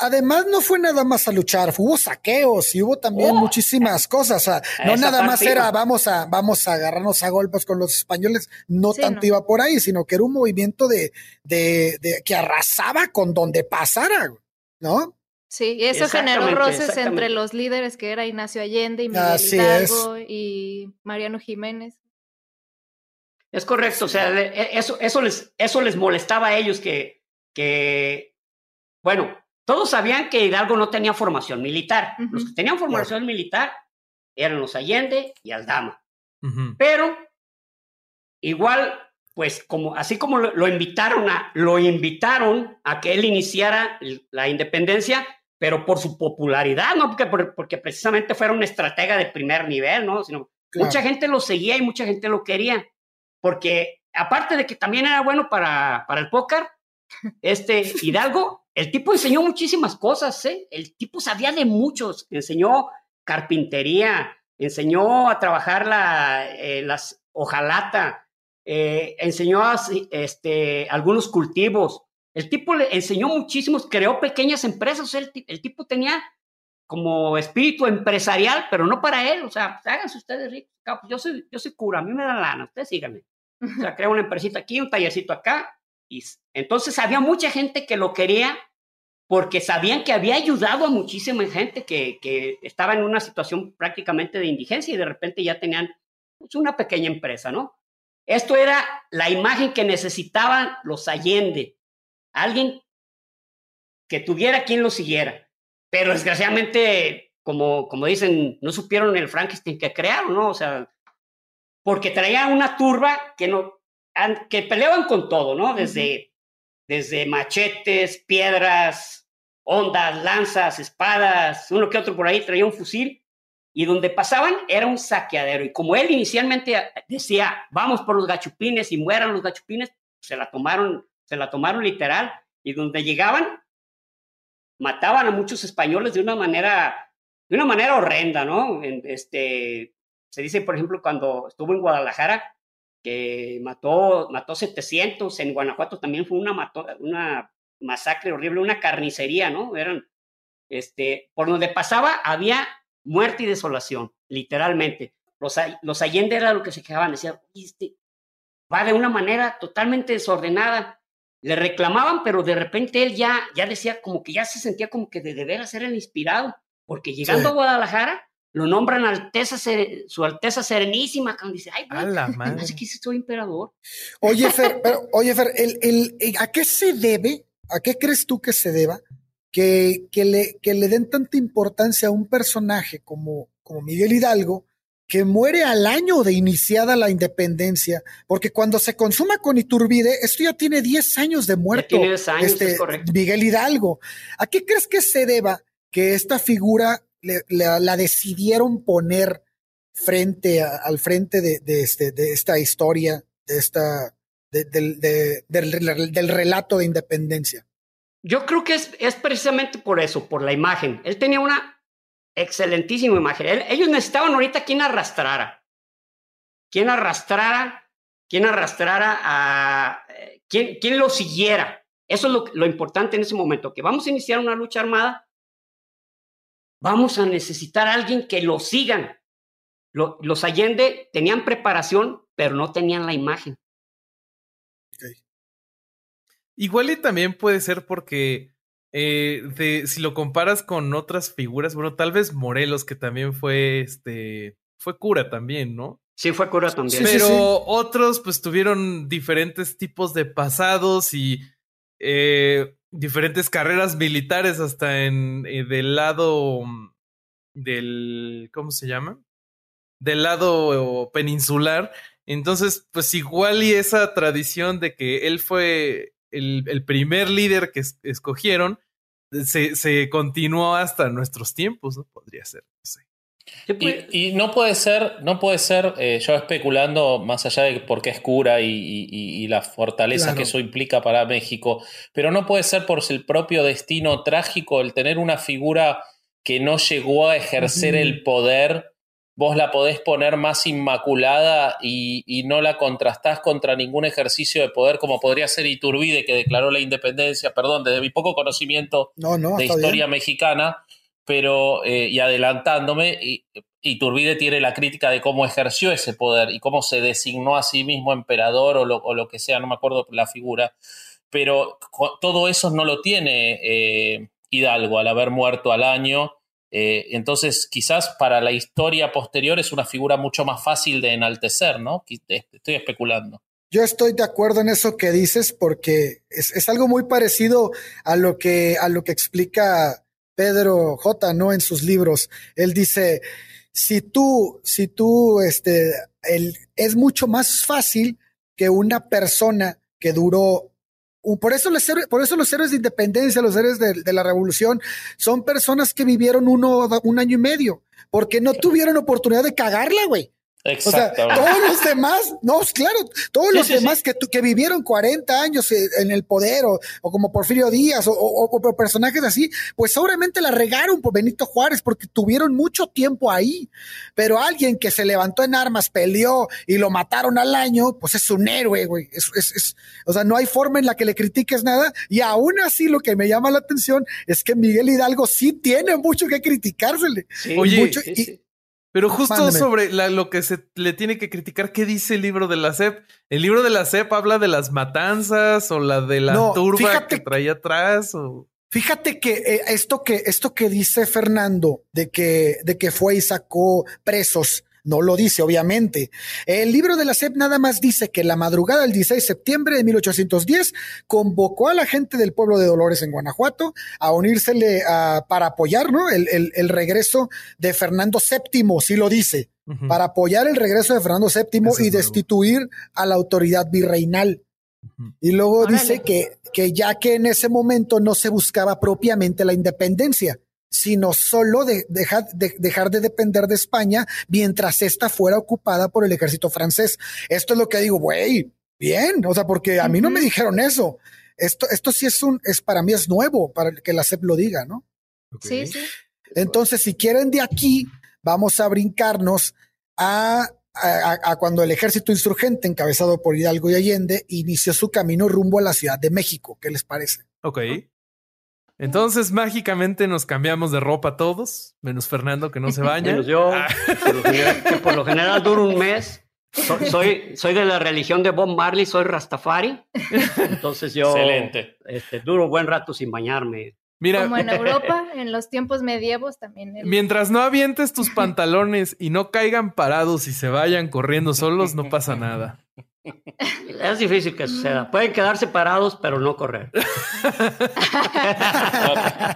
además no fue nada más a luchar, hubo saqueos y hubo también oh. muchísimas cosas. O sea, no nada más era vamos a, vamos a agarrarnos a golpes con los españoles, no tanto iba por ahí, sino que era un movimiento de, de, de que arrasaba con donde pasara, ¿no? Sí, y eso generó roces entre los líderes que era Ignacio Allende y Miguel Hidalgo y Mariano Jiménez. Es correcto, o sea, e, eso, eso, les, eso les molestaba a ellos que, que, bueno, todos sabían que Hidalgo no tenía formación militar. Los que tenían formación militar eran los Allende y Aldama. Pero igual, pues como así como lo, invitaron a lo invitaron a que él iniciara la independencia, pero por su popularidad, no porque, porque precisamente fuera un estratega de primer nivel, ¿no? Sino mucha gente lo seguía y mucha gente lo quería, porque aparte de que también era bueno para, para el póker, este Hidalgo el tipo enseñó muchísimas cosas, ¿eh? El tipo sabía de muchos, enseñó carpintería, enseñó a trabajar la, eh, las hojalata, eh, enseñó este, algunos cultivos. El tipo le enseñó muchísimos, creó pequeñas empresas. El, el, tipo tenía como espíritu empresarial, pero no para él. O sea, háganse ustedes ricos. Pues yo soy, yo soy cura, a mí me da lana, ustedes síganme. O sea, crea una empresita aquí, un tallercito acá. Y entonces había mucha gente que lo quería porque sabían que había ayudado a muchísima gente que, que, estaba en una situación prácticamente de indigencia y de repente ya tenían pues, una pequeña empresa, ¿no? Esto era la imagen que necesitaban los Allende, alguien que tuviera quien lo siguiera. Pero desgraciadamente, como, como dicen, no supieron el Frankenstein que crearon, ¿no? O sea, porque traían una turba que, no, que peleaban con todo, ¿no? Desde desde machetes, piedras, ondas, lanzas, espadas, uno que otro por ahí traía un fusil, y donde pasaban era un saqueadero. Y como él inicialmente decía, vamos por los gachupines y mueran los gachupines, se la tomaron, se la tomaron literal, y donde llegaban, mataban a muchos españoles de una manera, de una manera horrenda, ¿no? Este, se dice, por ejemplo, cuando estuvo en Guadalajara, que mató, mató 700, en Guanajuato también fue una, una masacre horrible, una carnicería, ¿no? Eran, este, por donde pasaba había muerte y desolación, literalmente. Los, los Allende era lo que se quejaban, decían, este va de una manera totalmente desordenada. Le reclamaban, pero de repente él ya, ya decía como que ya se sentía como que de deber ser el inspirado, porque llegando a Guadalajara lo nombran Alteza, su Alteza Serenísima, cuando dice, ay, a la madre. que soy emperador. Oye, Fer, pero, oye, Fer, el, el, ¿a qué se debe, a qué crees tú que se deba que, que, le, que le den tanta importancia a un personaje como, como Miguel Hidalgo, que muere al año de iniciada la independencia, porque cuando se consuma con Iturbide, esto ya tiene 10 años de muerto. tiene 10 años, este, Miguel Hidalgo. ¿A qué crees que se deba que esta figura la decidieron poner frente al frente de, este, de esta historia, de esta, del, del, relato de independencia. Yo creo que es, es, precisamente por eso, por la imagen. Él tenía una excelentísima imagen. ellos necesitaban ahorita quien arrastrara. Quien arrastrara, quien arrastrara a. Eh, quien, lo siguiera. Eso es lo, importante en ese momento, que vamos a iniciar una lucha armada, vamos a necesitar a alguien que lo sigan. los Allende tenían preparación, pero no tenían la imagen. Igual y también puede ser porque eh, si lo comparas con otras figuras, bueno, tal vez Morelos, que también fue este, fue cura también, ¿no? Sí, fue cura también. Pero otros, pues, tuvieron diferentes tipos de pasados y eh, diferentes carreras militares hasta en eh, del lado mm, del, ¿cómo se llama? Del lado peninsular. Entonces, pues igual y esa tradición de que él fue el, primer líder que escogieron se, se, continuó hasta nuestros tiempos, ¿no? Podría ser, Y, no puede ser, no puede ser, eh, yo especulando más allá de por qué es cura y, la fortaleza que eso implica para México, pero no puede ser por el propio destino trágico el tener una figura que no llegó a ejercer el poder vos la podés poner más inmaculada y, no la contrastás contra ningún ejercicio de poder como podría ser Iturbide, que declaró la independencia, perdón, desde mi poco conocimiento de historia mexicana, pero, eh, y adelantándome, Iturbide tiene la crítica de cómo ejerció ese poder y cómo se designó a sí mismo emperador o lo, que sea, no me acuerdo la figura, pero todo eso no lo tiene eh, Hidalgo al haber muerto al año eh, entonces, quizás para la historia posterior es una figura mucho más fácil de enaltecer, ¿no? Estoy especulando. Yo estoy de acuerdo en eso que dices porque es, algo muy parecido a lo que, a lo que explica Pedro J, ¿no? En sus libros. Él dice, si tú, si tú, este, es mucho más fácil que una persona que duró por eso, los héroes, por eso los héroes de independencia, los héroes de, la revolución, son personas que vivieron uno, un año y medio, porque no tuvieron oportunidad de cagarla, güey. O sea, todos los demás, no, claro, todos los demás Que, que vivieron 40 años en el poder o, como Porfirio Díaz o, personajes así, pues seguramente la regaron por Benito Juárez porque tuvieron mucho tiempo ahí. Pero alguien que se levantó en armas, peleó y lo mataron al año, pues es un héroe, güey. Es, es, o sea, no hay forma en la que le critiques nada. Y aún así lo que me llama la atención es que Miguel Hidalgo sí tiene mucho que criticársele. Oye, mucho, pero justo sobre lo que se le tiene que criticar, ¿qué dice el libro de la SEP? ¿El libro de la SEP habla de las matanzas o la de la turba que traía atrás? O... Fíjate que eh, esto que esto que dice Fernando de que de que fue y sacó presos no lo dice, obviamente. El libro de la SEP nada más dice que la madrugada del 16 de septiembre de 1810 convocó a la gente del pueblo de Dolores en Guanajuato a unírsele para apoyar ¿no? el, regreso de Fernando VII, sí lo dice, para apoyar el regreso de Fernando VII y destituir a la autoridad virreinal. Y luego dice que, que ya que en ese momento no se buscaba propiamente la independencia, sino solo de, dejar de depender de España mientras ésta fuera ocupada por el ejército francés. Esto es lo que digo, güey, bien, o sea, porque a mí no me dijeron eso. Esto, esto sí es un, es para mí es nuevo, para que la CEP lo diga, ¿no? Sí, sí. Entonces, si quieren de aquí, vamos a brincarnos a, a, cuando el ejército insurgente, encabezado por Hidalgo y Allende, inició su camino rumbo a la Ciudad de México. ¿Qué les parece? Ok. Entonces mágicamente nos cambiamos de ropa todos, menos Fernando que no se baña. Menos yo, ah. que por lo general dura un mes. soy, soy de la religión de Bob Marley, soy Rastafari. Entonces yo Excelente. Este, duro un buen rato sin bañarme. Mira, Como en Europa, en los tiempos medievos también. Mientras no avientes tus pantalones y no caigan parados y se vayan corriendo solos, no pasa nada. Es difícil que suceda. Pueden quedarse parados, pero no correr.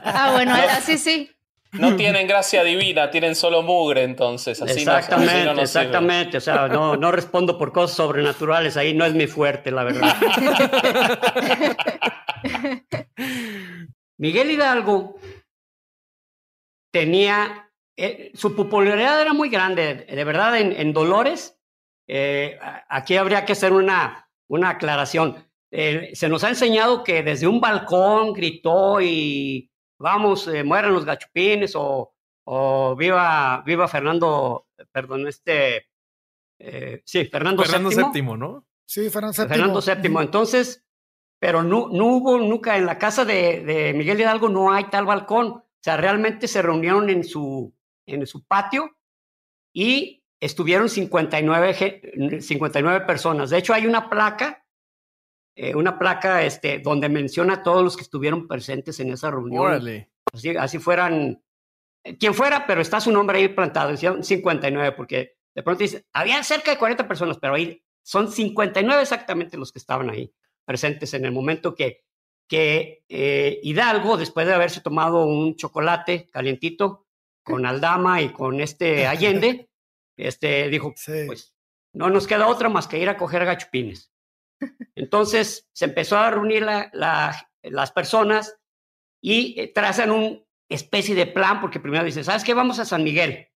ah, bueno, así sí. No tienen gracia divina, tienen solo mugre, entonces. exactamente, exactamente. O sea, no, no respondo por cosas sobrenaturales. Ahí no es mi fuerte, la verdad. Miguel Hidalgo tenía. Eh, su popularidad era muy grande, de verdad, en Dolores eh, aquí habría que hacer una, una aclaración. Eh, se nos ha enseñado que desde un balcón gritó y vamos, eh, mueran los gachupines o, o, viva, viva Fernando, perdón, este, sí, Fernando, Fernando VII. ¿no? Sí, Fernando VII. Fernando VII. Entonces, pero no, no hubo nunca en la casa de, de, Miguel Hidalgo no hay tal balcón. O sea, realmente se reunieron en su, en su patio y estuvieron 59, 59 personas. De hecho, hay una placa, eh, una placa este, donde menciona a todos los que estuvieron presentes en esa reunión. Órale. Así, así fueran, eh, quien fuera, pero está su nombre ahí plantado, decían 59, porque de pronto dice, había cerca de 40 personas, pero ahí son 59 exactamente los que estaban ahí presentes en el momento que, que eh, Hidalgo, después de haberse tomado un chocolate calientito con Aldama y con este Allende, este, dijo, pues no nos queda otra más que ir a coger gachupines. Entonces se empezó a reunir las personas y eh, trazan una especie de plan, porque primero dice, ¿sabes qué? Vamos a San Miguel.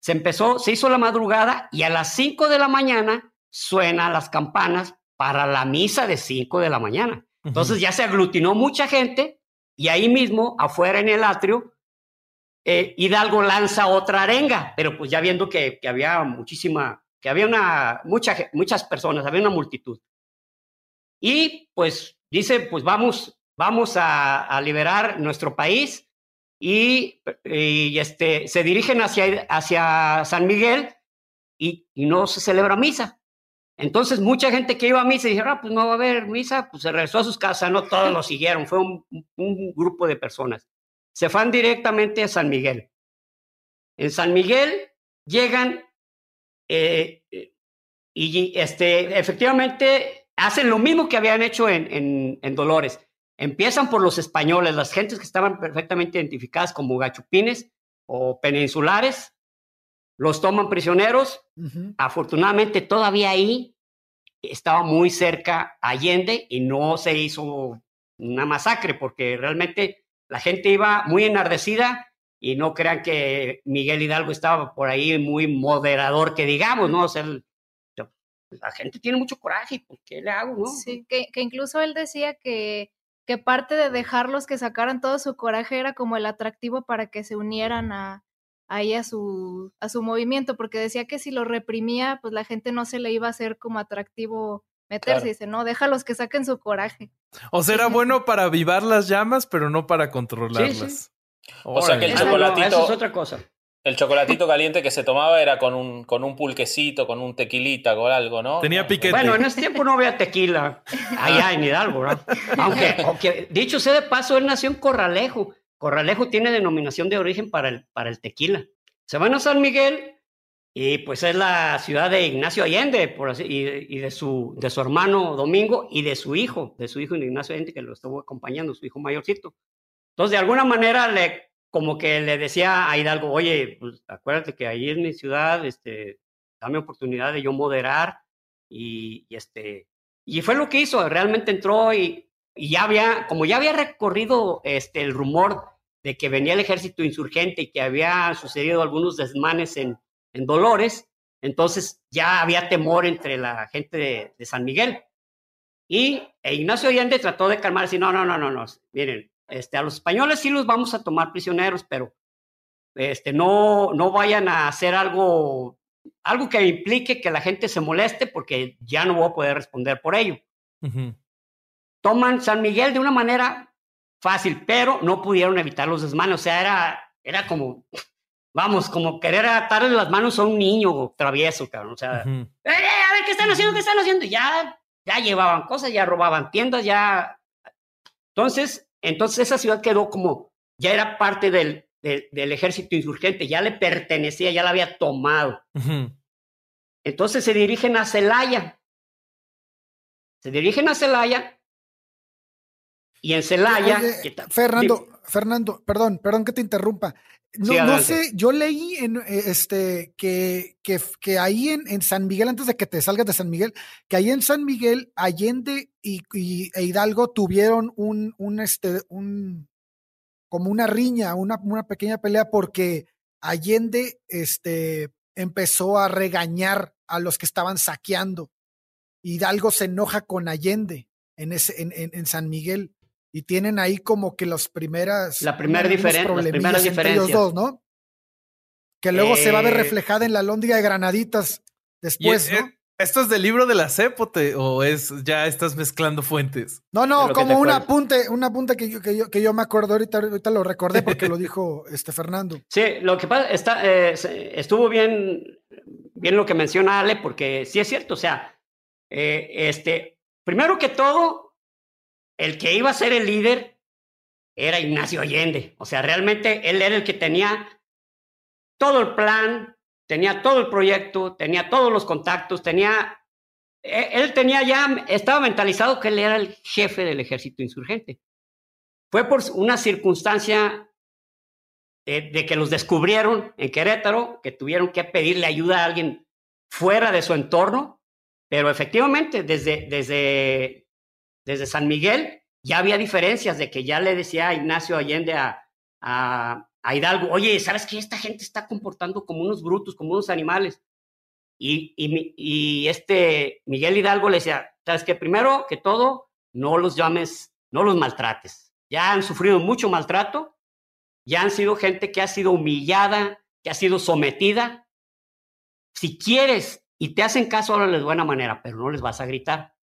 Se empezó, se hizo la madrugada y a las 5 de la mañana suenan las campanas para la misa de 5 de la mañana. Entonces ya se aglutinó mucha gente y ahí mismo, afuera en el atrio, eh, Hidalgo lanza otra arenga, pero pues ya viendo que, había muchísima, que había una, mucha, muchas personas, había una multitud. Y pues dice, pues vamos, vamos a, liberar nuestro país y, este, se dirigen hacia, hacia San Miguel y, y no se celebra misa. Entonces, mucha gente que iba a misa dijeron, ah, pues no va a haber misa, pues se regresó a sus casas, no todos lo siguieron, fue un, grupo de personas. Se van directamente a San Miguel. En San Miguel llegan eh, y este, efectivamente hacen lo mismo que habían hecho en, en, Dolores. Empiezan por los españoles, las gentes que estaban perfectamente identificadas como gachupines o peninsulares, los toman prisioneros. Afortunadamente todavía ahí estaba muy cerca Allende y no se hizo una masacre porque realmente la gente iba muy enardecida y no crean que Miguel Hidalgo estaba por ahí muy moderador, que digamos, ¿no? O sea, la gente tiene mucho coraje, ¿por qué le hago, no? Sí, que, que incluso él decía que, que parte de dejarlos que sacaran todo su coraje era como el atractivo para que se unieran a, ahí a su, a su movimiento, porque decía que si lo reprimía, pues la gente no se le iba a hacer como atractivo meterse. Dice, no, déjalos que saquen su coraje. O sea, era bueno para avivar las llamas, pero no para controlarlas. O sea que el chocolatito. eso es otra cosa. El chocolatito caliente que se tomaba era con un, con un pulquecito, con un tequilita, con algo, ¿no? Tenía piquete. Bueno, en ese tiempo no había tequila allá en Hidalgo, ¿no? Aunque, aunque dicho sea de paso, él nació en Corralejo. Corralejo tiene denominación de origen para el, para el tequila. Se van a San Miguel y pues es la ciudad de Ignacio Allende por así, y, de, su, de su hermano Domingo y de su hijo, de su hijo Ignacio Allende que lo estuvo acompañando, su hijo mayorcito. Entonces, de alguna manera, le, como que le decía a Hidalgo, oye, pues acuérdate que ahí en mi ciudad, este, dame oportunidad de yo moderar y, y este, y fue lo que hizo, realmente entró y y ya había, como ya había recorrido este, el rumor de que venía el ejército insurgente y que había sucedido algunos desmanes en, en Dolores, entonces ya había temor entre la gente de, San Miguel. Y e Ignacio Allende trató de calmar, así, no, no, no, no, no, miren, este, a los españoles sí los vamos a tomar prisioneros, pero este, no, no vayan a hacer algo, algo que implique que la gente se moleste porque ya no voy a poder responder por ello toman San Miguel de una manera fácil, pero no pudieron evitar los desmanes. O sea, era, era como, vamos, como querer atarle las manos a un niño travieso, cabrón. O sea, eh, eh, a ver, ¿qué están haciendo? ¿Qué están haciendo? Ya, ya llevaban cosas, ya robaban tiendas, ya. Entonces, entonces esa ciudad quedó como, ya era parte del, del, ejército insurgente, ya le pertenecía, ya la había tomado. Entonces se dirigen a Celaya. Se dirigen a Celaya y en Celaya. Fernando, Fernando, perdón, perdón que te interrumpa. No, sé, yo leí en eh, este que, que, que ahí en, en, San Miguel, antes de que te salgas de San Miguel, que ahí en San Miguel, Allende y, y e Hidalgo tuvieron un, un este, un como una riña, una, una pequeña pelea, porque Allende este, empezó a regañar a los que estaban saqueando. Hidalgo se enoja con Allende en, ese, en, en, en San Miguel y tienen ahí como que las primeras. La primera diferencia. Las primeras diferencias. Ellos dos, ¿no? Que luego se va a ver eh, reflejada en la lóndiga de Granaditas después, ¿no? ¿Esto es del libro de la CEP o, es ya estás mezclando fuentes? No, no, como un apunte, un apunte que yo, que yo, que yo me acuerdo ahorita, ahorita lo recordé porque lo dijo este Fernando. Sí, lo que pasa, está, eh, estuvo bien, bien lo que menciona Ale, porque sí es cierto, o sea, eh, este, primero que todo, el que iba a ser el líder era Ignacio Allende, o sea, realmente él era el que tenía todo el plan, tenía todo el proyecto, tenía todos los contactos, tenía, e, él tenía ya, estaba mentalizado que él era el jefe del ejército insurgente. Fue por una circunstancia de, que los descubrieron en Querétaro, que tuvieron que pedirle ayuda a alguien fuera de su entorno, pero efectivamente desde, desde, desde San Miguel ya había diferencias de que ya le decía Ignacio Allende a, a Hidalgo, oye, ¿sabes qué? Esta gente está comportando como unos brutos, como unos animales. Y, y, este Miguel Hidalgo le decía, ¿sabes qué? Primero que todo, no los llames, no los maltrates. Ya han sufrido mucho maltrato, ya han sido gente que ha sido humillada, que ha sido sometida. Si quieres y te hacen caso, háblales de buena manera, pero no les vas a gritar.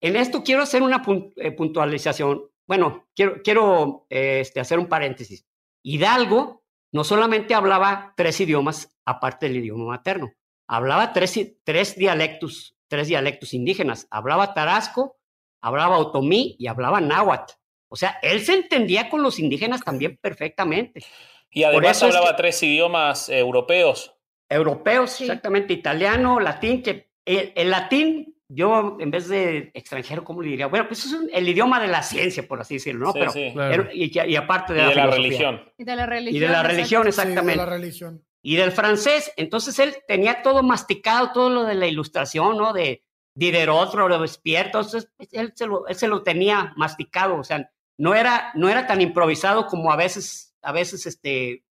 En esto quiero hacer una eh, puntualización. Bueno, quiero, quiero este, hacer un paréntesis. Hidalgo no solamente hablaba tres idiomas aparte del idioma materno, hablaba tres, tres dialectos, tres dialectos indígenas, hablaba tarasco, hablaba otomí y hablaba náhuatl. O sea, él se entendía con los indígenas también perfectamente. Y además hablaba tres idiomas europeos. Europeos, exactamente, italiano, latín, que el latín yo en vez de extranjero, ¿cómo le diría? Bueno, pues es el idioma de la ciencia, por así decirlo, ¿no? Pero, y, aparte de, la, religión. Y de la religión. Y de la religión, exactamente. de la religión. Y del francés. Entonces él tenía todo masticado, todo lo de la ilustración, ¿no? De Diderot, Robespierre, entonces él se, lo, él se lo tenía masticado, o sea, no era, no era tan improvisado como a veces, a veces este,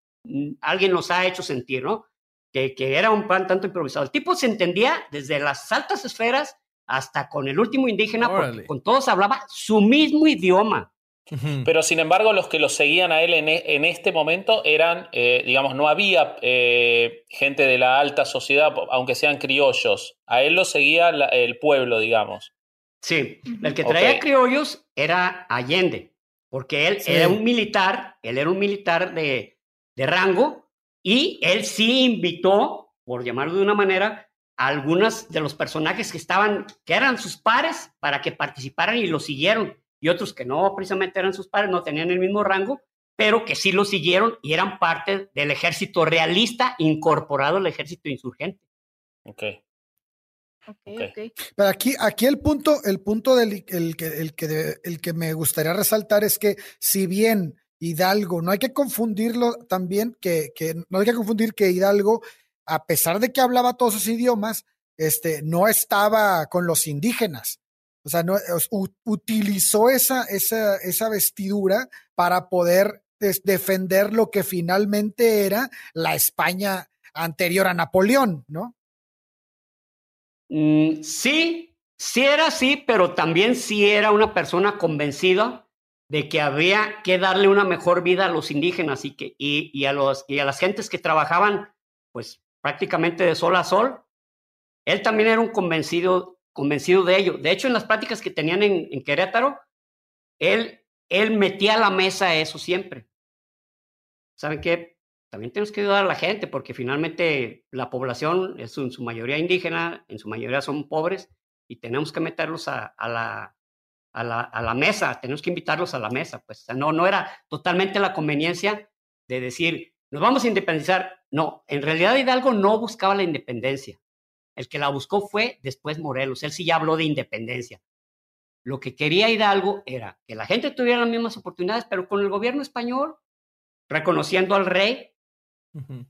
alguien nos ha hecho sentir, ¿no? Que, que era un plan tanto improvisado. El tipo se entendía desde las altas esferas hasta con el último indígena, porque con todos hablaba su mismo idioma. Pero sin embargo, los que lo seguían a él en, e, este momento eran, eh, digamos, no había eh, gente de la alta sociedad, aunque sean criollos. A él lo seguía el pueblo, digamos. Sí, el que traía criollos era Allende, porque él era un militar, él era un militar de, de rango, y él sí invitó, por llamarlo de una manera, algunos de los personajes que estaban, que eran sus pares, para que participaran y lo siguieron, y otros que no precisamente eran sus pares, no tenían el mismo rango, pero que sí lo siguieron y eran parte del ejército realista incorporado al ejército insurgente. Ok. Okay, Pero aquí, aquí el punto, el punto del el que, el que, el que me gustaría resaltar es que si bien Hidalgo, no hay que confundirlo también, que, que no hay que confundir que Hidalgo a pesar de que hablaba todos esos idiomas, este, no estaba con los indígenas. O sea, no, utilizó esa, esa, esa vestidura para poder defender lo que finalmente era la España anterior a Napoleón, ¿no? Mm, sí, sí era así, pero también sí era una persona convencida de que había que darle una mejor vida a los indígenas y, que, y, a, los, y a las gentes que trabajaban, pues prácticamente de sol a sol. Él también era un convencido, convencido de ello. De hecho, en las prácticas que tenían en, Querétaro, él, él metía a la mesa eso siempre. ¿Saben qué? También tenemos que ayudar a la gente porque finalmente la población es en su mayoría indígena, en su mayoría son pobres y tenemos que meterlos a, la, a, la, a la mesa, tenemos que invitarlos a la mesa. Pues no, no era totalmente la conveniencia de decir, nos vamos a independizar. No, en realidad Hidalgo no buscaba la independencia. El que la buscó fue después Morelos. Él sí ya habló de independencia. Lo que quería Hidalgo era que la gente tuviera las mismas oportunidades, pero con el gobierno español, reconociendo al rey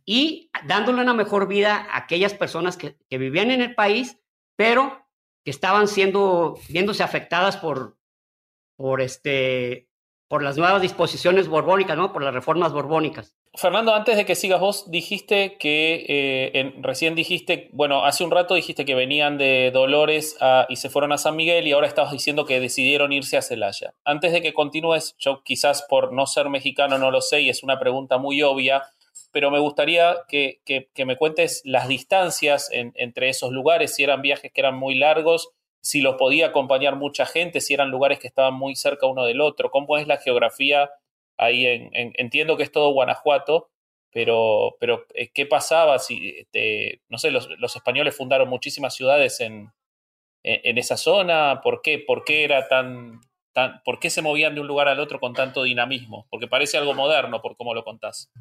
y dándole una mejor vida a aquellas personas que, que vivían en el país, pero que estaban siendo, viéndose afectadas por, por, este, por las nuevas disposiciones borbónicas, ¿no? por las reformas borbónicas. Fernando, antes de que sigas vos, dijiste que, eh, recién dijiste, bueno, hace un rato dijiste que venían de Dolores y se fueron a San Miguel y ahora estabas diciendo que decidieron irse a Celaya. Antes de que continúes, yo quizás por no ser mexicano no lo sé y es una pregunta muy obvia, pero me gustaría que, me cuentes las distancias entre esos lugares, si eran viajes que eran muy largos, si los podía acompañar mucha gente, si eran lugares que estaban muy cerca uno del otro, cómo es la geografía ahí en, entiendo que es todo Guanajuato, pero, pero eh, ¿qué pasaba si, este, no sé, los, españoles fundaron muchísimas ciudades en, en, esa zona? ¿Por qué? ¿Por qué era tan, tan, por qué se movían de un lugar al otro con tanto dinamismo? Porque parece algo moderno por cómo lo contás.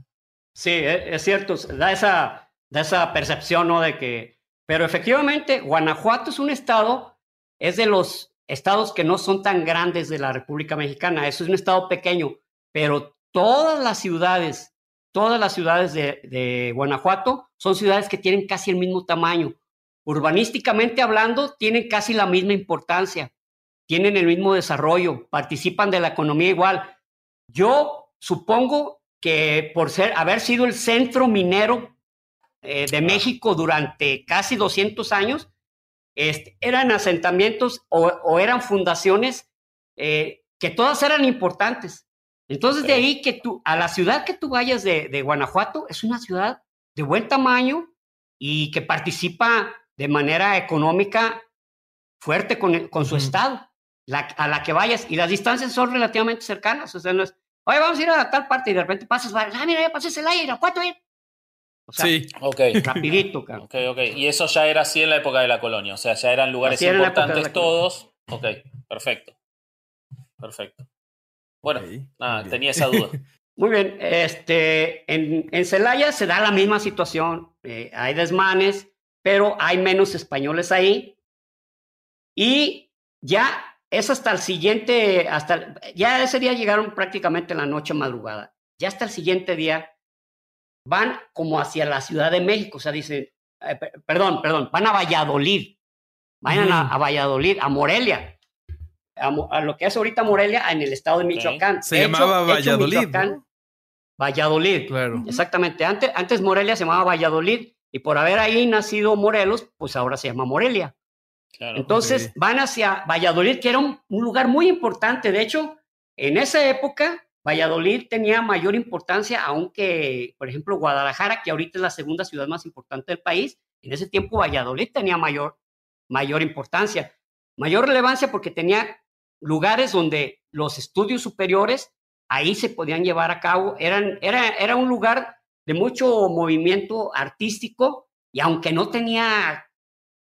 Sí, e, es cierto, da esa, da esa percepción, ¿no? De que, pero efectivamente, Guanajuato es un estado, es de los estados que no son tan grandes de la República Mexicana, eso es un estado pequeño, pero todas las ciudades, todas las ciudades de, de Guanajuato son ciudades que tienen casi el mismo tamaño. Urbanísticamente hablando, tienen casi la misma importancia, tienen el mismo desarrollo, participan de la economía igual. Yo supongo que por ser, haber sido el centro minero eh, de México durante casi 200 años, este, eran asentamientos o, eran fundaciones eh, que todas eran importantes. Entonces, de ahí que tú, a la ciudad que tú vayas de, Guanajuato, es una ciudad de buen tamaño y que participa de manera económica fuerte con, con su estado, a la que vayas. Y las distancias son relativamente cercanas. O sea, no es, Oye, vamos a ir a tal parte y de repente pasas, ah, mira, ya pasé ese aire, ¿cuánto ir? O sea, sí, ok. Rapidito, cara. Ok, ok. Y eso ya era así en la época de la colonia, o sea, ya eran lugares importantes todos. Ok, perfecto. Perfecto. Bueno, nada, tenía esa duda. Muy bien, este, en, en Celaya se da la misma situación, eh, hay desmanes, pero hay menos españoles ahí. Y ya es hasta el siguiente, hasta, ya ese día llegaron prácticamente en la noche madrugada. Ya hasta el siguiente día van como hacia la Ciudad de México, o sea, dicen, eh, perdón, perdón, van a Valladolid, vayan a, Valladolid, a Morelia, a, lo que es ahorita Morelia en el estado de Michoacán. Se llamaba Valladolid. Valladolid, claro. Exactamente. Antes, antes Morelia se llamaba Valladolid y por haber ahí nacido Morelos, pues ahora se llama Morelia. Entonces van hacia Valladolid, que era un, lugar muy importante. De hecho, en esa época, Valladolid tenía mayor importancia, aunque, por ejemplo, Guadalajara, que ahorita es la segunda ciudad más importante del país, en ese tiempo Valladolid tenía mayor, mayor importancia. Mayor relevancia porque tenía lugares donde los estudios superiores ahí se podían llevar a cabo. Eran, era, era un lugar de mucho movimiento artístico y aunque no tenía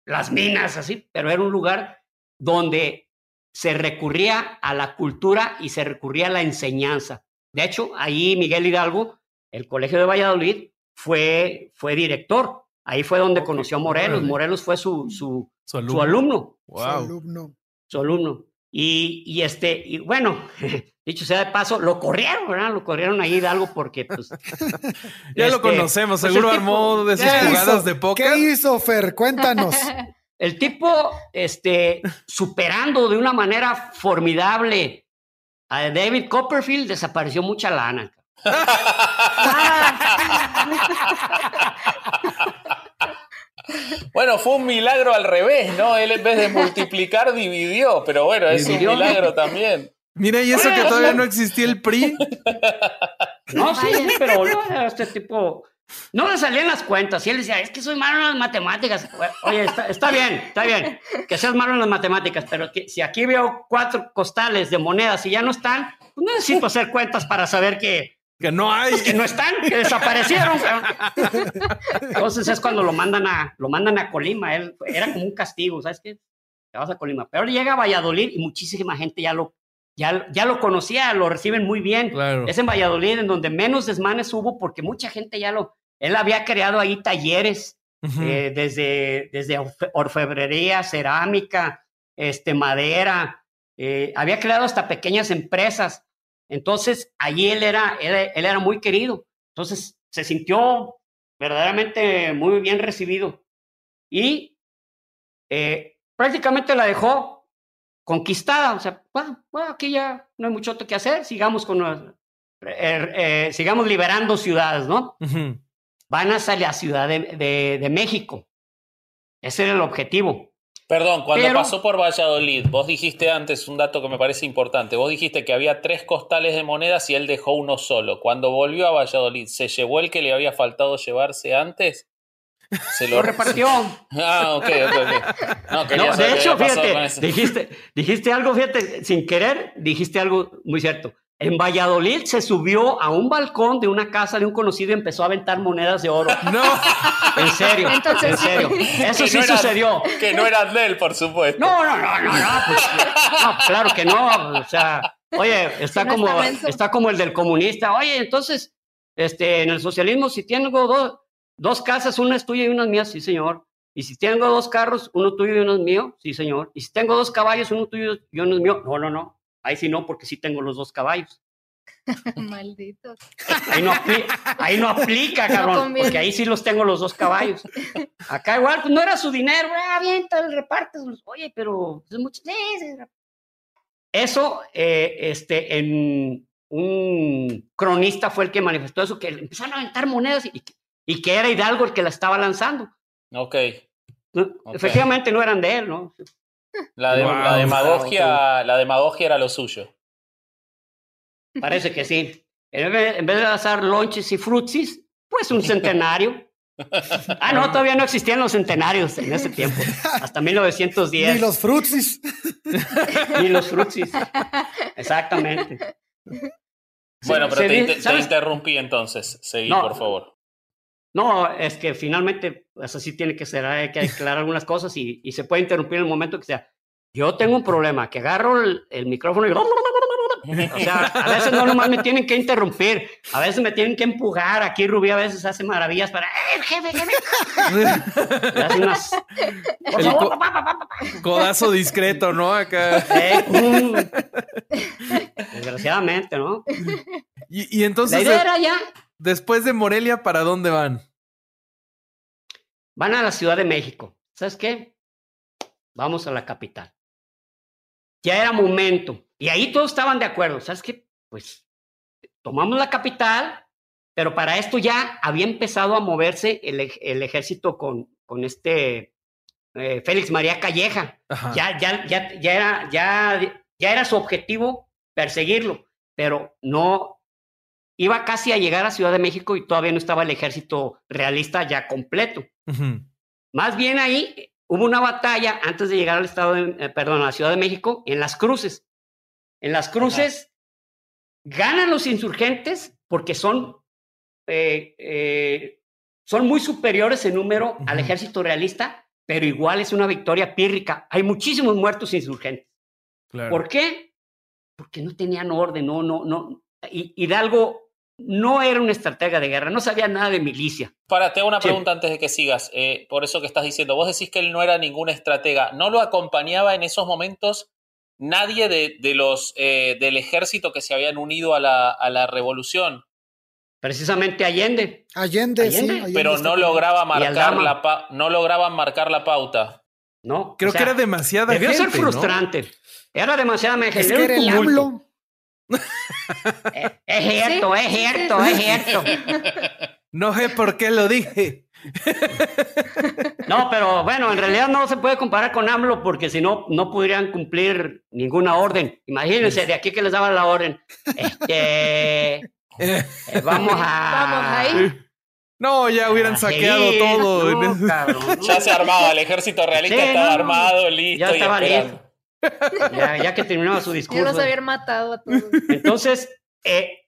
las minas, así, pero era un lugar donde se recurría a la cultura y se recurría a la enseñanza. De hecho, ahí Miguel Hidalgo, el Colegio de Valladolid, fue, fue director. Ahí fue donde conoció a Morelos. Morelos fue su, su, su alumno. Su alumno. Su alumno. Y, y, este, y bueno, dicho sea de paso, lo corrieron, ¿verdad? Lo corrieron ahí Hidalgo porque, pues. ya lo este, conocemos, pues, seguro armó de sus jugadas de póker. ¿Qué hizo, Fer? Cuéntanos. El tipo, este, superando de una manera formidable a David Copperfield, desapareció mucha lana. Bueno, fue un milagro al revés, ¿no? Él en vez de multiplicar dividió, pero bueno, es un milagro también. Mira, y eso que todavía no existía el PRI. No, sí, pero este tipo no le salían las cuentas y él decía, es que soy malo en las matemáticas. Oye, está, bien, está bien que seas malo en las matemáticas, pero si aquí veo cuatro costales de monedas y ya no están, pues no necesito hacer cuentas para saber que, que no hay. Pues que no están, que desaparecieron. Entonces es cuando lo mandan a, lo mandan a Colima. Él, era como un castigo, ¿sabes qué? Te vas a Colima. Pero llega a Valladolid y muchísima gente ya lo, ya, ya lo conocía, lo reciben muy bien. Es en Valladolid en donde menos desmanes hubo porque mucha gente ya lo... Él había creado ahí talleres eh, desde, desde orfebrería, cerámica, este, madera. Eh, había creado hasta pequeñas empresas entonces, allí él era, él, era muy querido. Entonces, se sintió verdaderamente muy bien recibido. Y eh, prácticamente la dejó conquistada. O sea, bueno, aquí ya no hay mucho que hacer, sigamos con eh, eh, sigamos liberando ciudades, ¿no? Van hacia la Ciudad de, de, México. Ese era el objetivo. Perdón, cuando pasó por Valladolid, vos dijiste antes un dato que me parece importante. Vos dijiste que había tres costales de monedas y él dejó uno solo. Cuando volvió a Valladolid, ¿se llevó el que le había faltado llevarse antes? Se lo, repartió. Ah, ok, ok, No, no de hecho, fíjate, dijiste, dijiste algo, fíjate, sin querer, dijiste algo muy cierto. En Valladolid se subió a un balcón de una casa de un conocido y empezó a aventar monedas de oro. No. En serio, en serio. Eso sí sucedió. Que no era de él, por supuesto. No, no, no, no, no, pues, no. claro que no. O sea, oye, está como, está, como el del comunista. Oye, entonces, este, en el socialismo, si tengo dos, dos casas, una es tuya y una es mía, sí, señor. Y si tengo dos carros, uno tuyo y uno es mío, sí, señor. Y si tengo dos caballos, uno tuyo y uno es mío, no, no, no. Ahí sí no, porque sí tengo los dos caballos. Maldito. Ahí no, aplica, ahí no aplica, cabrón, porque ahí sí los tengo los dos caballos. Acá igual, pues no era su dinero, ah, bien, tal repartes. Oye, pero es mucho. Eso, eh, este, en un cronista fue el que manifestó eso, que empezaron a aventar monedas y, y que era Hidalgo el que la estaba lanzando. Ok. Efectivamente no eran de él, ¿no? La, demagogia, la demagogia era lo suyo. Parece que sí. En vez, de lanzar lonches y frutsis, pues un centenario. Ah, no, todavía no existían los centenarios en ese tiempo. Hasta 1910. Ni los frutsis. Ni los frutsis. Exactamente. Bueno, pero te, interrumpí entonces. Seguí, por favor. No, es que finalmente, eso sí tiene que ser, hay que aclarar algunas cosas y, y, se puede interrumpir en el momento que sea. Yo tengo un problema, que agarro el, micrófono y... O sea, a veces no nomás me tienen que interrumpir, a veces me tienen que empujar. Aquí Rubí a veces hace maravillas para... ¡Eh, jefe, jefe! Hace unas... Codazo discreto, ¿no? Acá. Eh, Desgraciadamente, ¿no? Y, y entonces... La idea era ya Después de Morelia, ¿para dónde van? Van a la Ciudad de México. ¿Sabes qué? Vamos a la capital. Ya era momento. Y ahí todos estaban de acuerdo. ¿Sabes qué? Pues tomamos la capital, pero para esto ya había empezado a moverse el, ejército con, con este eh, Félix María Calleja. Ya, ya, ya, ya, era, ya, ya era su objetivo perseguirlo, pero no, iba casi a llegar a Ciudad de México y todavía no estaba el ejército realista ya completo. Más bien ahí hubo una batalla antes de llegar al estado de, eh, perdón, a la Ciudad de México en las cruces. En las cruces ganan los insurgentes porque son, eh, eh, son muy superiores en número al ejército realista, pero igual es una victoria pírrica. Hay muchísimos muertos insurgentes. ¿Por qué? Porque no tenían orden, no, no, no. Hidalgo no era una estratega de guerra, no sabía nada de milicia. Para, te hago una pregunta antes de que sigas, eh, por eso que estás diciendo, vos decís que él no era ningún estratega, ¿no lo acompañaba en esos momentos nadie de, los, eh, del ejército que se habían unido a la, a la revolución? Precisamente Allende. Allende, sí. pero no lograba marcar la no lograban marcar la pauta. No. Creo que era demasiada debió ser frustrante. Era demasiada gente. Es que era el es, cierto, es cierto, es cierto. No sé por qué lo dije. No, pero bueno, en realidad no se puede comparar con AMLO porque si no, no podrían cumplir ninguna orden. Imagínense, de aquí que les daban la orden. Este, eh, vamos a... Vamos ahí. No, ya hubieran saqueado todo. ya se armaba, el ejército realista estaba armado, listo. Ya estaba listo ya, que terminaba su discurso. Ya los habían matado a todos. Entonces, eh,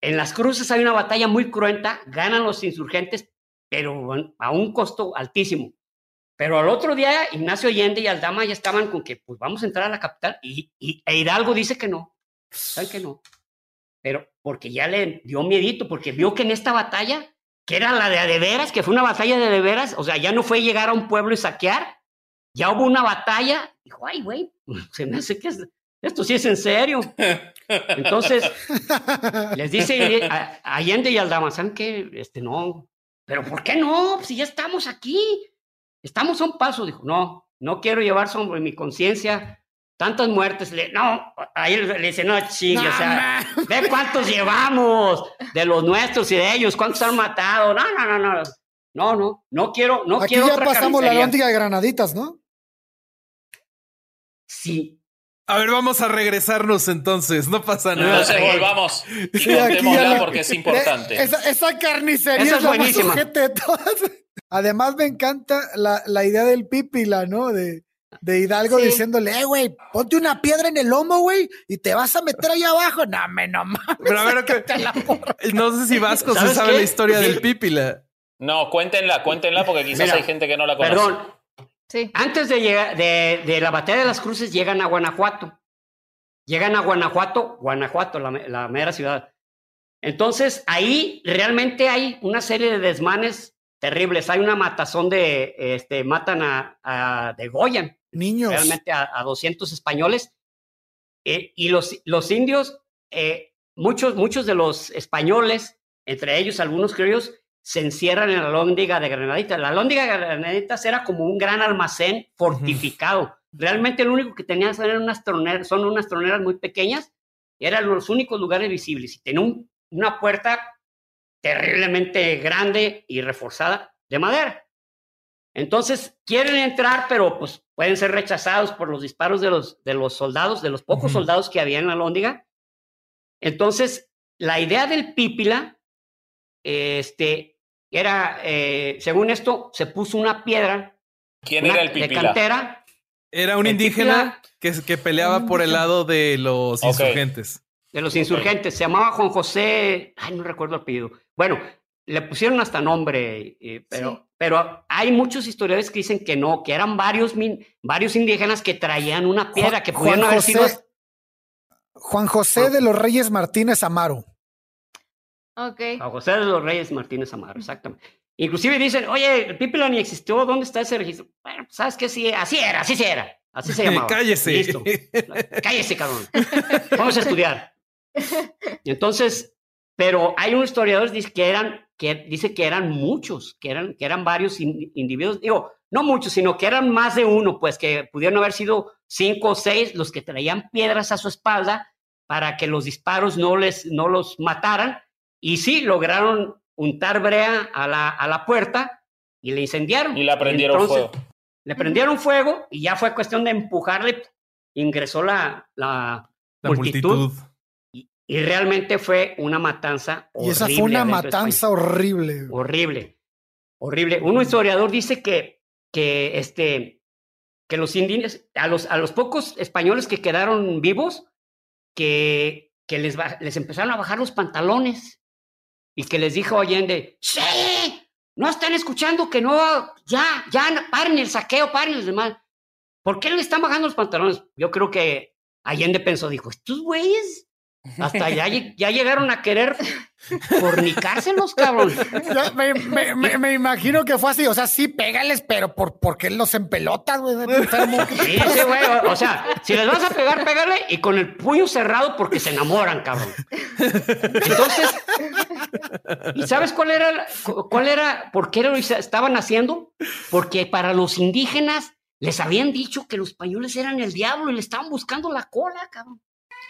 en las cruces hay una batalla muy cruenta, ganan los insurgentes, pero a un costo altísimo. Pero al otro día, Ignacio Allende y Aldama ya estaban con que, pues vamos a entrar a la capital, y, y e Hidalgo dice que no. ¿Saben que no? Pero porque ya le dio miedito, porque vio que en esta batalla, que era la de de veras, que fue una batalla de de veras, o sea, ya no fue llegar a un pueblo y saquear, ya hubo una batalla, dijo, ay, güey, se me hace que esto sí es en serio. Entonces, les dice a, Allende y al Damazán que, este, no, pero ¿por qué no? Si ya estamos aquí, estamos a un paso. Dijo, no, no quiero llevar sobre mi conciencia tantas muertes. Le, no, ahí le dice, no, chingue, o sea, ve cuántos llevamos de los nuestros y de ellos, cuántos han matado. No, no, no, no. No, no, no quiero, no Aquí quiero. ya pasamos la lóndiga de granaditas, ¿no? sí. A ver, vamos a regresarnos entonces, no pasa nada. Entonces volvamos y contémosla porque es importante. Esa, carnicería es, buenísima. Además me encanta la, la idea del pipila, ¿no? De, de Hidalgo diciéndole, eh, güey, ponte una piedra en el lomo, güey, y te vas a meter ahí abajo. No, me no mames. Pero a ver, no sé si Vasco se sabe la historia del Pípila. No, cuéntenla, cuéntenla porque quizás hay gente que no la conoce. Perdón. Sí. Antes de llegar, de, de, la batalla de las cruces llegan a Guanajuato. Llegan a Guanajuato, Guanajuato, la, la mera ciudad. Entonces, ahí realmente hay una serie de desmanes terribles. Hay una matazón de, este, matan a, a degollan Niños. Realmente a, a 200 españoles. Eh, y los, los indios, eh, muchos, muchos de los españoles, entre ellos algunos criollos, se encierran en la lóndiga de Granaditas. La lóndiga de Granaditas era como un gran almacén fortificado. Realmente lo único que tenían eran unas troneras, son unas troneras muy pequeñas, eran los únicos lugares visibles. Y tenía una puerta terriblemente grande y reforzada de madera. Entonces quieren entrar, pero pues pueden ser rechazados por los disparos de los, de los soldados, de los pocos soldados que había en la lóndiga. Entonces, la idea del pípila, este, era, eh, según esto, se puso una piedra. ¿Quién era el pípila? De cantera. Era un indígena que, que, peleaba por el lado de los insurgentes. De los insurgentes. Se llamaba Juan José, ay, no recuerdo el apellido. Bueno, le pusieron hasta nombre, eh, pero, pero hay muchos historiadores que dicen que no, que eran varios, varios indígenas que traían una piedra que pudieron haber sido. Juan José de los Reyes Martínez Amaro. Ok. Juan José de los Reyes Martínez Amaro, exactamente. Inclusive dicen, oye, el Pipila ni existió, ¿dónde está ese registro? Bueno, pues, sabes que sí, así era, así era, así se llamaba. Cállese. Listo. Cállese, cabrón. Vamos a estudiar. Entonces, pero hay un historiador dice que eran, que dice que eran muchos, que eran, que eran varios individuos, digo, no muchos, sino que eran más de uno, pues que pudieron haber sido cinco o seis los que traían piedras a su espalda para que los disparos no les, no los mataran. Y sí, lograron untar brea a la, a la puerta y le incendiaron. Y la prendieron fuego. Le prendieron fuego y ya fue cuestión de empujarle. Ingresó la, la, multitud y realmente fue una matanza horrible. Y esa fue una matanza horrible. Horrible. Horrible. Un historiador dice que, que, este, que los indígenas, a los, a los pocos españoles que quedaron vivos, que, que les, les empezaron a bajar los pantalones y que les dijo Allende, ¡Sí! No están escuchando que no, ya, ya, paren el saqueo, paren los demás. ¿Por qué le están bajando los pantalones? Yo creo que Allende pensó, dijo, estos güeyes hasta ya, ya llegaron a querer fornicárselos, cabrón. Me, me, me, imagino que fue así. O sea, sí, pégales, pero ¿por, ¿por qué los empelotas, güey? Sí, sí, güey. O sea, si les vas a pegar, pégale y con el puño cerrado porque se enamoran, cabrón. Entonces, ¿y sabes cuál era, cuál era, por qué lo estaban haciendo? Porque para los indígenas les habían dicho que los españoles eran el diablo y le estaban buscando la cola, cabrón.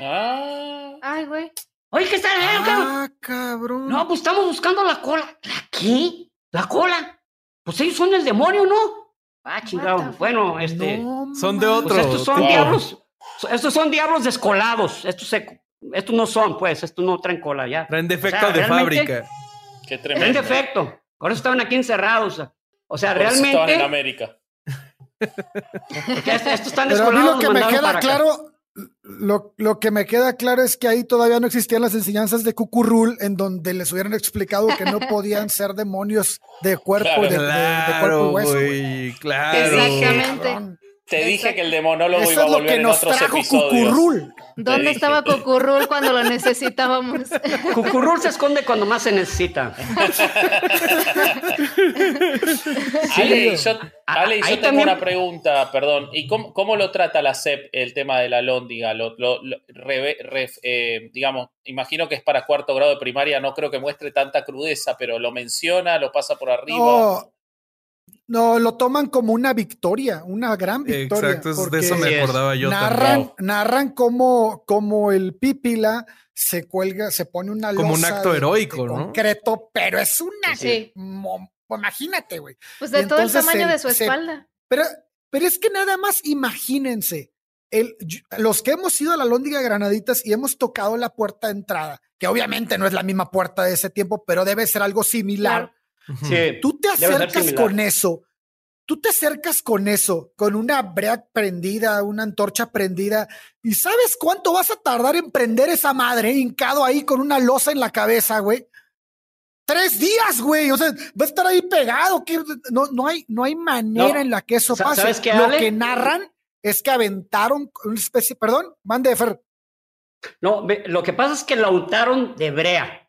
Ah. Ay, güey. Oye, ¿qué está ah, cabrón? No, pues estamos buscando la cola. ¿La qué? ¿La cola? Pues ellos son el demonio, ¿no? Ah, chingado. Bueno, este. son de otro. Pues estos son diablos. Estos son diablos descolados. Estos, estos no son, pues. Estos no traen cola ya. Traen defecto de fábrica. Qué tremendo. Traen defecto. Por eso estaban aquí encerrados. O sea, realmente. estaban en América. estos están descolados. lo que me queda claro lo, lo, que me queda claro es que ahí todavía no existían las enseñanzas de Cucurrul en donde les hubieran explicado que no podían ser demonios de cuerpo, de, cuerpo y hueso. claro. Exactamente. Te dije que el demonólogo iba a volver en otros episodios. ¿Dónde estaba Cucurrul cuando lo necesitábamos? Cucurrul se esconde cuando más se necesita. Ale, yo, Ale, yo tengo una pregunta, perdón. ¿Y cómo, cómo, lo trata la CEP el tema de la lóndiga? Lo, lo, eh, digamos, imagino que es para cuarto grado de primaria, no creo que muestre tanta crudeza, pero lo menciona, lo pasa por arriba. No, lo toman como una victoria, una gran victoria. Exacto, de eso me acordaba yo. Narran, narran cómo, cómo el pípila se cuelga, se pone una Como un acto heroico, ¿no? Concreto, pero es una. Sí. imagínate, güey. Pues de todo el tamaño de su espalda. pero, pero es que nada más imagínense. el, los que hemos ido a la Lóndiga Granaditas y hemos tocado la puerta de entrada, que obviamente no es la misma puerta de ese tiempo, pero debe ser algo similar. Tú te acercas con eso, tú te acercas con eso, con una brea prendida, una antorcha prendida, y ¿sabes cuánto vas a tardar en prender esa madre hincado ahí con una losa en la cabeza, güey? Tres días, güey. O sea, va a estar ahí pegado. Que no, no, hay, no hay manera en la que eso pase. Lo que narran es que aventaron una especie, perdón, mande Fer. No, lo que pasa es que la untaron de brea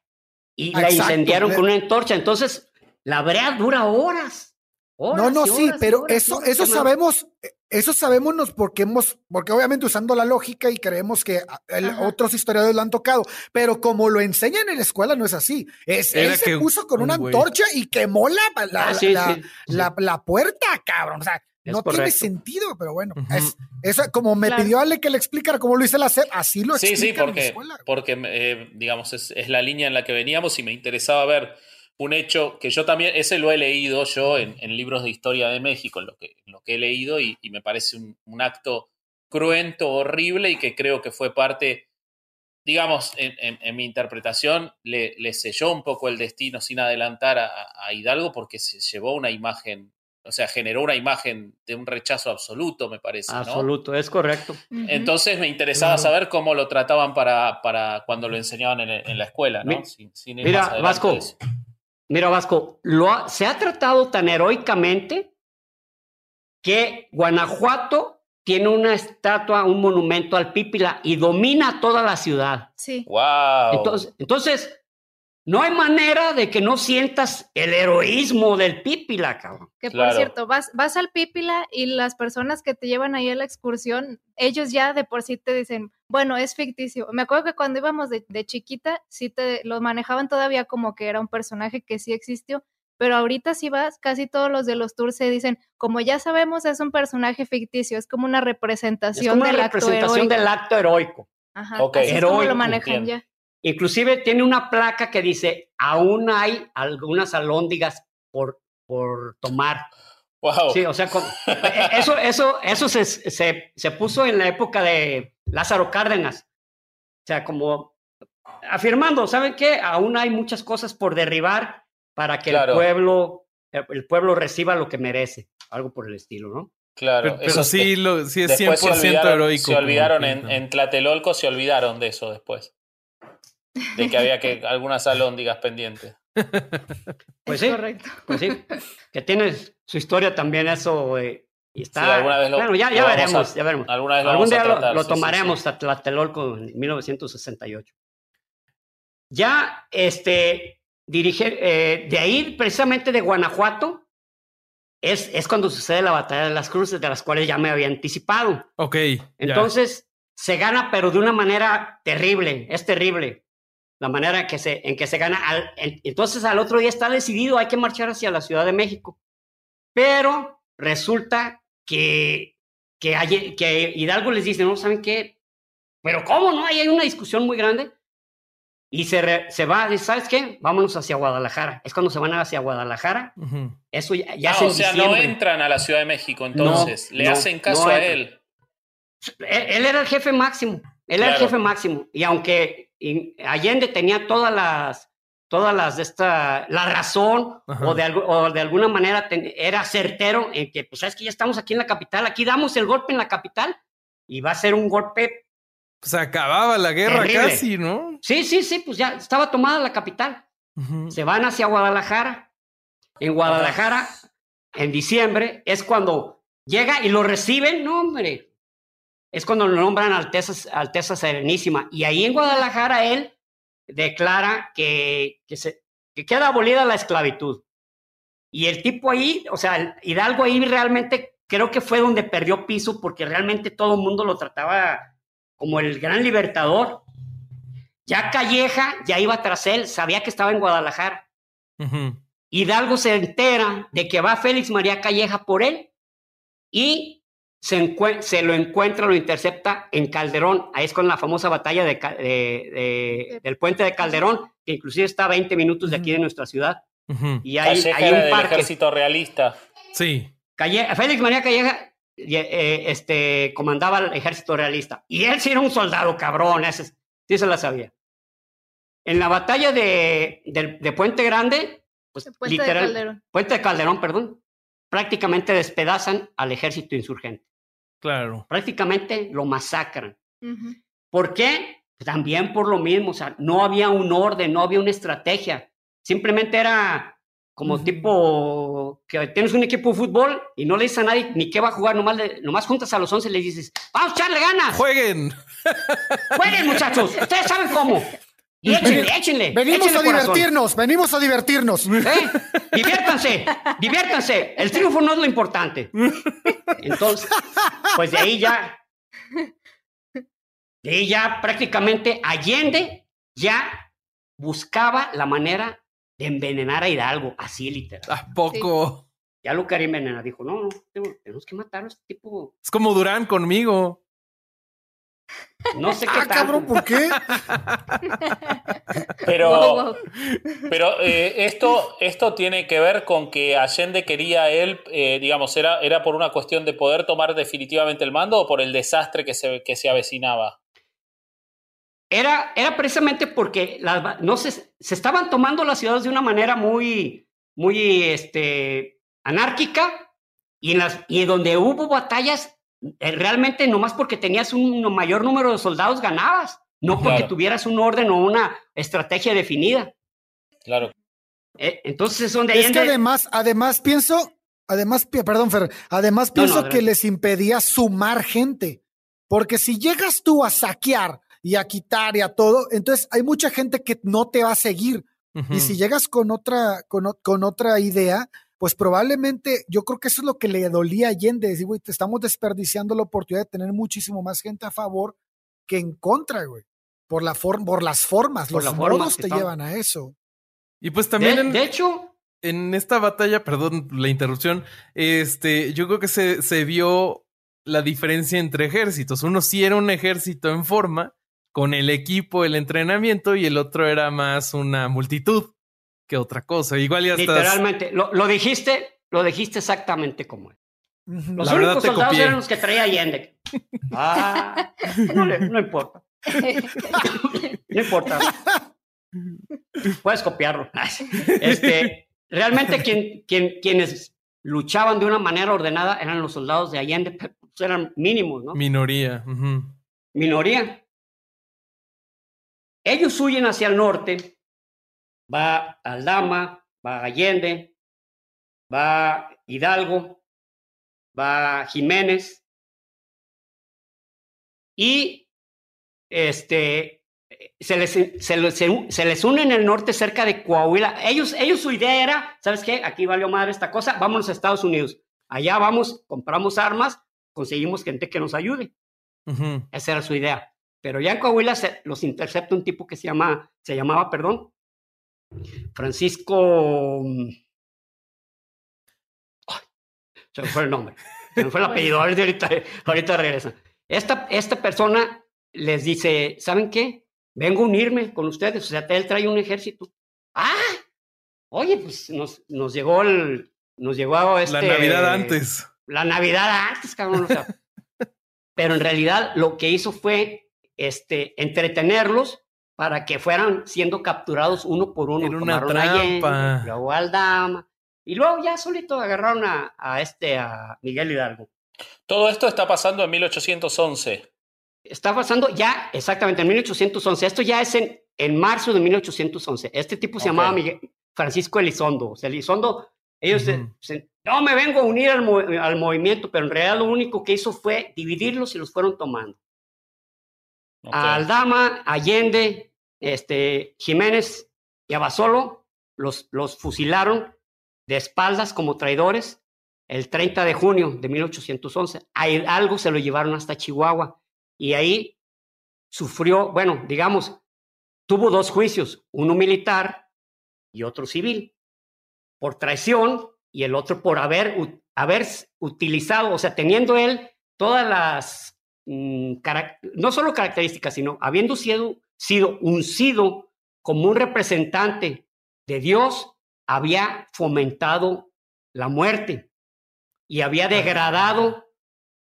y la incendiaron con una antorcha. Entonces, la brea dura horas. no, no, sí, pero eso, eso sabemos, eso sabemos porque hemos, porque obviamente usando la lógica y creemos que otros historiadores lo han tocado, pero como lo enseñan en la escuela no es así. Es, él se puso con una antorcha y quemó la, la, ah, la, la, puerta, cabrón. O sea, no tiene sentido, pero bueno, es, eso como me pidió Ale que le explicara cómo lo hice la hacer, así lo explica. Sí, sí, porque, porque eh, digamos, es, la línea en la que veníamos y me interesaba ver un hecho que yo también, ese lo he leído yo en, libros de historia de México, en lo que, lo que he leído, y, me parece un, acto cruento, horrible y que creo que fue parte, digamos, en, mi interpretación, le, selló un poco el destino sin adelantar a Hidalgo porque se llevó una imagen o sea, generó una imagen de un rechazo absoluto, me parece. Absoluto, es correcto. Entonces me interesaba saber cómo lo trataban para, para cuando lo enseñaban en, la escuela, ¿no? mira, Vasco, mira, Vasco, lo se ha tratado tan heroicamente que Guanajuato tiene una estatua, un monumento al Pípila y domina toda la ciudad. Sí. Wow. Entonces, entonces no hay manera de que no sientas el heroísmo del Pípila, cabrón. Que por cierto, vas, vas al Pípila y las personas que te llevan ahí a la excursión, ellos ya de por sí te dicen, bueno, es ficticio. Me acuerdo que cuando íbamos de, chiquita, sí te lo manejaban todavía como que era un personaje que sí existió, pero ahorita si vas, casi todos los de los tours se dicen, como ya sabemos, es un personaje ficticio, es como una representación, es como una representación del acto heroico. Ajá, okay. así lo manejan ya. Inclusive tiene una placa que dice, aún hay algunas alóndigas por, por tomar. Wow. Sí, o sea, e, eso, eso, eso se, se, se, puso en la época de Lázaro Cárdenas. O sea, como afirmando, ¿saben qué? Aún hay muchas cosas por derribar para que el pueblo, el pueblo reciba lo que merece. Algo por el estilo, ¿no? Claro, pero, sí, lo, sí es 100% heroico. Se olvidaron en, en Tlatelolco, se olvidaron de eso después de que había que algunas alóndigas pendientes. Pues sí, correcto. Pues sí, que tiene su historia también eso. Y está, bueno, ya, ya veremos, ya veremos. Alguna vez Algún día lo, tomaremos a Tlatelolco en 1968. Ya, este, dirige, eh, de ahí, precisamente de Guanajuato, es, es cuando sucede la batalla de las cruces, de las cuales ya me había anticipado. Ok. Entonces, se gana, pero de una manera terrible, es terrible la manera en que se, en que se gana. entonces al otro día está decidido, hay que marchar hacia la Ciudad de México. Pero resulta que, que, hay, que Hidalgo les dice, no, ¿saben qué? Pero ¿cómo no? Ahí hay una discusión muy grande. Y se, se va, ¿sabes qué? Vámonos hacia Guadalajara. Es cuando se van hacia Guadalajara. Eso ya, ya ah, O sea, no entran a la Ciudad de México, entonces. Le hacen caso a él. él. era el jefe máximo. Él era el jefe máximo. Y aunque y Allende tenía todas las, todas las de esta, la razón o de, o de, alguna manera era certero en que, pues, sabes que ya estamos aquí en la capital, aquí damos el golpe en la capital y va a ser un golpe. Se acababa la guerra casi, ¿no? Sí, sí, sí, pues ya estaba tomada la capital. Se van hacia Guadalajara. En Guadalajara, en diciembre, es cuando llega y lo reciben, no, hombre, es cuando lo nombran Alteza, Alteza Serenísima. Y ahí en Guadalajara él declara que, que, se, que queda abolida la esclavitud. Y el tipo ahí, o sea, Hidalgo ahí realmente creo que fue donde perdió piso porque realmente todo el mundo lo trataba como el gran libertador. Ya Calleja ya iba tras él, sabía que estaba en Guadalajara. Hidalgo se entera de que va Félix María Calleja por él y se, lo encuentra, lo intercepta en Calderón. Ahí es con la famosa batalla de, del puente de Calderón, que inclusive está a 20 minutos de aquí de nuestra ciudad. Y hay, hay un parque. ejército realista. Sí. Félix María Calleja eh, este, comandaba el ejército realista. Y él sí era un soldado cabrón, ese, sí se la sabía. En la batalla de, de, Puente Grande, pues Puente literal, de Calderón. Puente de Calderón, perdón, prácticamente despedazan al ejército insurgente. Claro. Prácticamente lo masacran. ¿Por qué? También por lo mismo, o sea, no había un orden, no había una estrategia. Simplemente era como tipo que tienes un equipo de fútbol y no le dices a nadie ni qué va a jugar, nomás, nomás juntas a los 11 y le dices, vamos a echarle ganas. Jueguen. Jueguen muchachos, ustedes saben cómo. Y échenle, échenle. Venimos a divertirnos, venimos a divertirnos. ¿Eh? Diviértanse, diviértanse. El triunfo no es lo importante. Entonces, pues de ahí ya, de ahí ya prácticamente Allende ya buscaba la manera de envenenar a Hidalgo, así literal. ¿A poco? Ya lo quería envenenar. Dijo, no, no, tenemos que matar a este tipo. Es como Durán conmigo. No sé qué ah, cabrón, ¿por qué? pero pero eh, esto, esto tiene que ver con que Allende quería él, eh, digamos, era, era por una cuestión de poder tomar definitivamente el mando o por el desastre que se, que se avecinaba. Era, era precisamente porque no se, se estaban tomando las ciudades de una manera muy, muy este, anárquica y, en las, y donde hubo batallas realmente nomás porque tenías un mayor número de soldados ganabas, no porque tuvieras un orden o una estrategia definida. Claro. Eh, entonces son de Es que además, además pienso, además, perdón, Fer, además pienso que les impedía sumar gente. Porque si llegas tú a saquear y a quitar y a todo, entonces hay mucha gente que no te va a seguir. Y si llegas con otra, con, con otra idea, pues probablemente yo creo que eso es lo que le dolía a Allende, decir, güey, te estamos desperdiciando la oportunidad de tener muchísimo más gente a favor que en contra, güey, por, la por las formas, los modos te llevan a eso. Y pues también... De, hecho... En esta batalla, perdón la interrupción, este, yo creo que se, se vio la diferencia entre ejércitos. Uno sí era un ejército en forma, con el equipo, el entrenamiento, y el otro era más una multitud que otra cosa. Igual ya estás... Literalmente, lo, lo, dijiste, lo dijiste exactamente como es. Los únicos soldados eran los que traía Allende. Ah, no, no importa. no importa. Puedes copiarlo. Este, realmente quien, quien, quienes luchaban de una manera ordenada eran los soldados de Allende, pues eran mínimos, ¿no? Minoría. Minoría. Ellos huyen hacia el norte va Aldama, va Allende, va Hidalgo, va Jiménez y este, se, les, se, les, une en el norte cerca de Coahuila. Ellos, ellos su idea era, ¿sabes qué? Aquí valió madre esta cosa, vámonos a Estados Unidos. Allá vamos, compramos armas, conseguimos gente que nos ayude. Esa era su idea. Pero ya en Coahuila los intercepta un tipo que se, llama, se llamaba, perdón, Francisco. Mm, se me fue el nombre. Se me fue el apellido. Ahorita, ahorita regresa. Esta, esta persona les dice: ¿Saben qué? Vengo a unirme con ustedes. O sea, él trae un ejército. ¡Ah! Oye, pues nos, nos llegó el. Nos llegó este, La Navidad antes. La Navidad antes, cabrón. pero en realidad lo que hizo fue este, entretenerlos para que fueran siendo capturados uno por uno. En una trampa. luego Aldama, y luego ya solito agarraron a, este, a Miguel Hidalgo. Todo esto está pasando en 1811. Está pasando ya exactamente en 1811. Esto ya es en, en marzo de 1811. Este tipo se llamaba Miguel, Francisco Elizondo. O sea, Elizondo, ellos no me vengo a unir al, movimiento, pero en realidad lo único que hizo fue dividirlos y los fueron tomando. A Aldama, Allende, este, Jiménez y Abasolo los, los fusilaron de espaldas como traidores el 30 de junio de 1811. A algo se lo llevaron hasta Chihuahua y ahí sufrió, bueno, digamos, tuvo dos juicios, uno militar y otro civil, por traición y el otro por haber, haber utilizado, o sea, teniendo él todas las, mm, no solo características, sino habiendo sido sido uncido como un representante de Dios, había fomentado la muerte y había degradado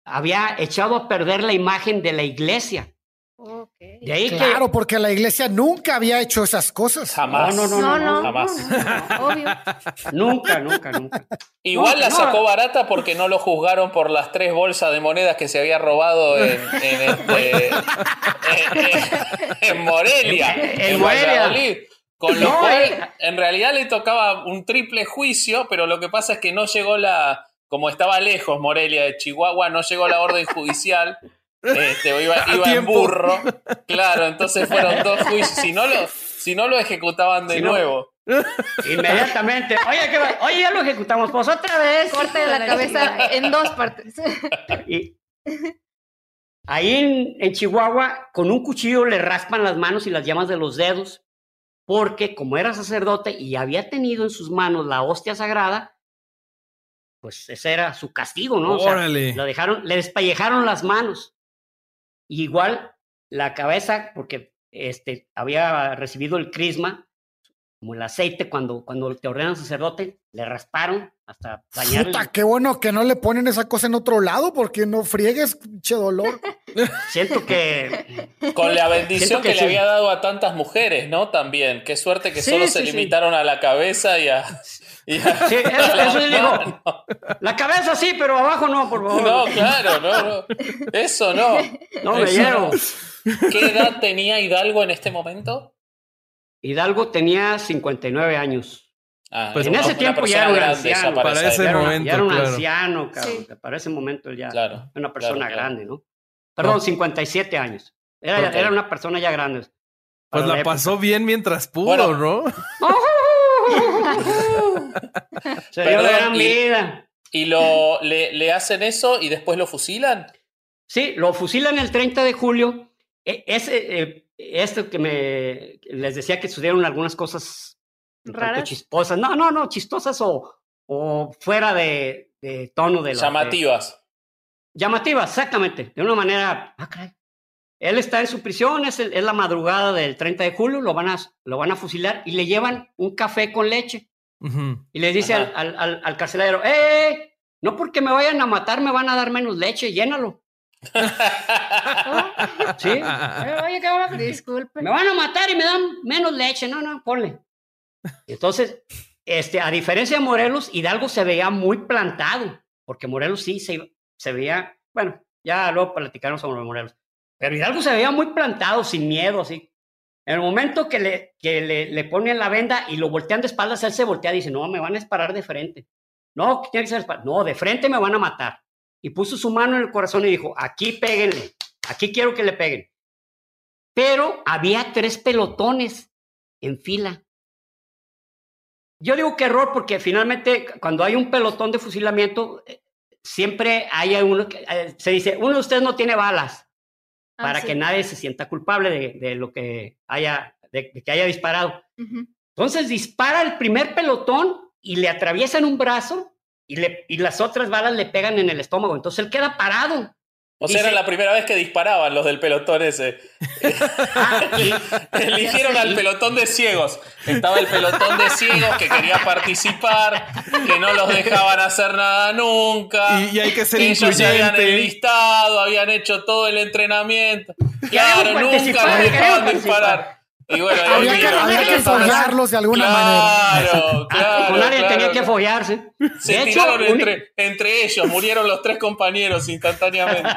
había echado a perder la imagen de la iglesia. De ahí claro, porque la iglesia nunca había hecho esas cosas. Jamás. No, no, no, no, jamás. obvio. Nunca, nunca, nunca. Igual la sacó barata porque no lo juzgaron por las tres bolsas de monedas que se había robado en, en, este, en, Morelia. En, Morelia. Con lo cual, eh. en realidad le tocaba un triple juicio, pero lo que pasa es que no llegó la, como estaba lejos Morelia de Chihuahua, no llegó la orden judicial este, iba, en burro. Claro, entonces fueron dos juicios. Si no lo, si no lo ejecutaban de nuevo. Inmediatamente. Oye, Oye, ya lo ejecutamos. Pues otra vez. Corte de la cabeza en dos partes. ahí en, Chihuahua, con un cuchillo le raspan las manos y las llamas de los dedos, porque como era sacerdote y había tenido en sus manos la hostia sagrada, pues ese era su castigo, ¿no? O lo dejaron, le despellejaron las manos igual la cabeza, porque este, había recibido el crisma, como el aceite cuando, cuando te ordenan sacerdote, le rasparon hasta dañarle. Puta, qué bueno que no le ponen esa cosa en otro lado, porque no friegues, che dolor. Siento que. Con la bendición que, le había dado a tantas mujeres, ¿no? También. Qué suerte que solo se limitaron a la cabeza y a. Sí, eso, digo. La cabeza sí, pero abajo no, por favor. No, claro, no, no. Eso no. No me llevo. ¿Qué edad tenía Hidalgo en este momento? Hidalgo tenía 59 años. Ah, pues en ese tiempo ya era un anciano. Para ese momento, ya era un anciano, cabrón. Para ese momento ya era una persona grande, ¿no? Perdón, 57 años. Era, era, una persona ya grande. Pues la, pasó bien mientras pudo, ¿no? Se dio gran vida. ¿Y lo, le, le, hacen eso y después lo fusilan? Sí, lo fusilan el 30 de julio. E, ese, eh, esto que me les decía que sucedieron algunas cosas raras, chisposas. No, no, no, chistosas o, o fuera de, de tono de llamativas. llamativas, exactamente. De una manera. Ah, Él está en su prisión, es, es, la madrugada del 30 de julio, lo van, a, lo van a fusilar y le llevan un café con leche. Y le dice al, al, al, carcelero, ¡eh! No porque me vayan a matar, me van a dar menos leche, llénalo. ¿Sí? Oye, ¿qué Disculpe. Me van a matar y me dan menos leche. No, no, ponle. Entonces, este, a diferencia de Morelos, Hidalgo se veía muy plantado, porque Morelos sí se, se veía, bueno, ya luego platicaron sobre Morelos, pero Hidalgo se veía muy plantado, sin miedo, así. En el momento que le, que le, le ponen la venda y lo voltean de espaldas, él se voltea y dice, no, me van a disparar de frente. No, tiene que ser No, de frente me van a matar y puso su mano en el corazón y dijo, aquí péguenle, aquí quiero que le peguen. Pero había tres pelotones en fila. Yo digo que error porque finalmente cuando hay un pelotón de fusilamiento, eh, siempre hay uno que eh, se dice, uno de ustedes no tiene balas, ah, para que nadie se sienta culpable de, lo que haya, de, que haya disparado. Entonces dispara el primer pelotón y le atraviesan un brazo y, le, y las otras balas le pegan en el estómago. Entonces él queda parado. O sea, era la primera vez que disparaban los del pelotón ese. Eligieron al pelotón de ciegos. Estaba el pelotón de ciegos que quería participar, que no los dejaban hacer nada nunca. Y, hay que ser Ellos se habían enlistado, habían hecho todo el entrenamiento. Claro, nunca los dejaban disparar. Y bueno, había, que, había que follarlos de alguna manera. Claro, claro. nadie tenía que follarse. Se de tiraron entre, entre, ellos, murieron los tres compañeros instantáneamente.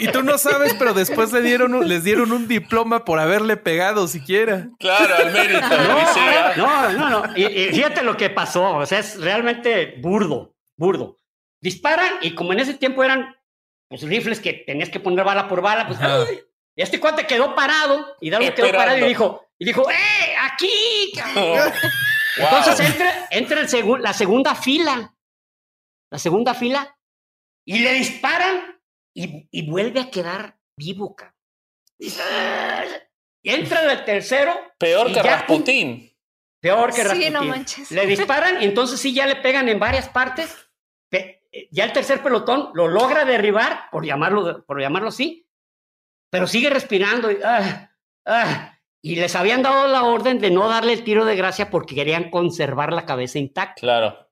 Y, tú no sabes, pero después le dieron les dieron un diploma por haberle pegado siquiera. Claro, al mérito. No, no, no. Y, fíjate lo que pasó. O sea, es realmente burdo, burdo. Disparan y como en ese tiempo eran pues rifles que tenías que poner bala por bala, pues y este cuate quedó parado y Darwin quedó parado y dijo, y dijo, ¡eh! ¡Aquí! Entonces entra, entra el la segunda fila. La segunda fila. Y le disparan y, y vuelve a quedar vivo, cabrón. Y entra el tercero. Peor que Rasputín. Peor que Rasputín. Sí, no manches. Le disparan y entonces sí ya le pegan en varias partes. Ya el tercer pelotón lo logra derribar, por llamarlo, por llamarlo así, pero sigue respirando. Y, ah, ah, y les habían dado la orden de no darle el tiro de gracia porque querían conservar la cabeza intacta. Claro.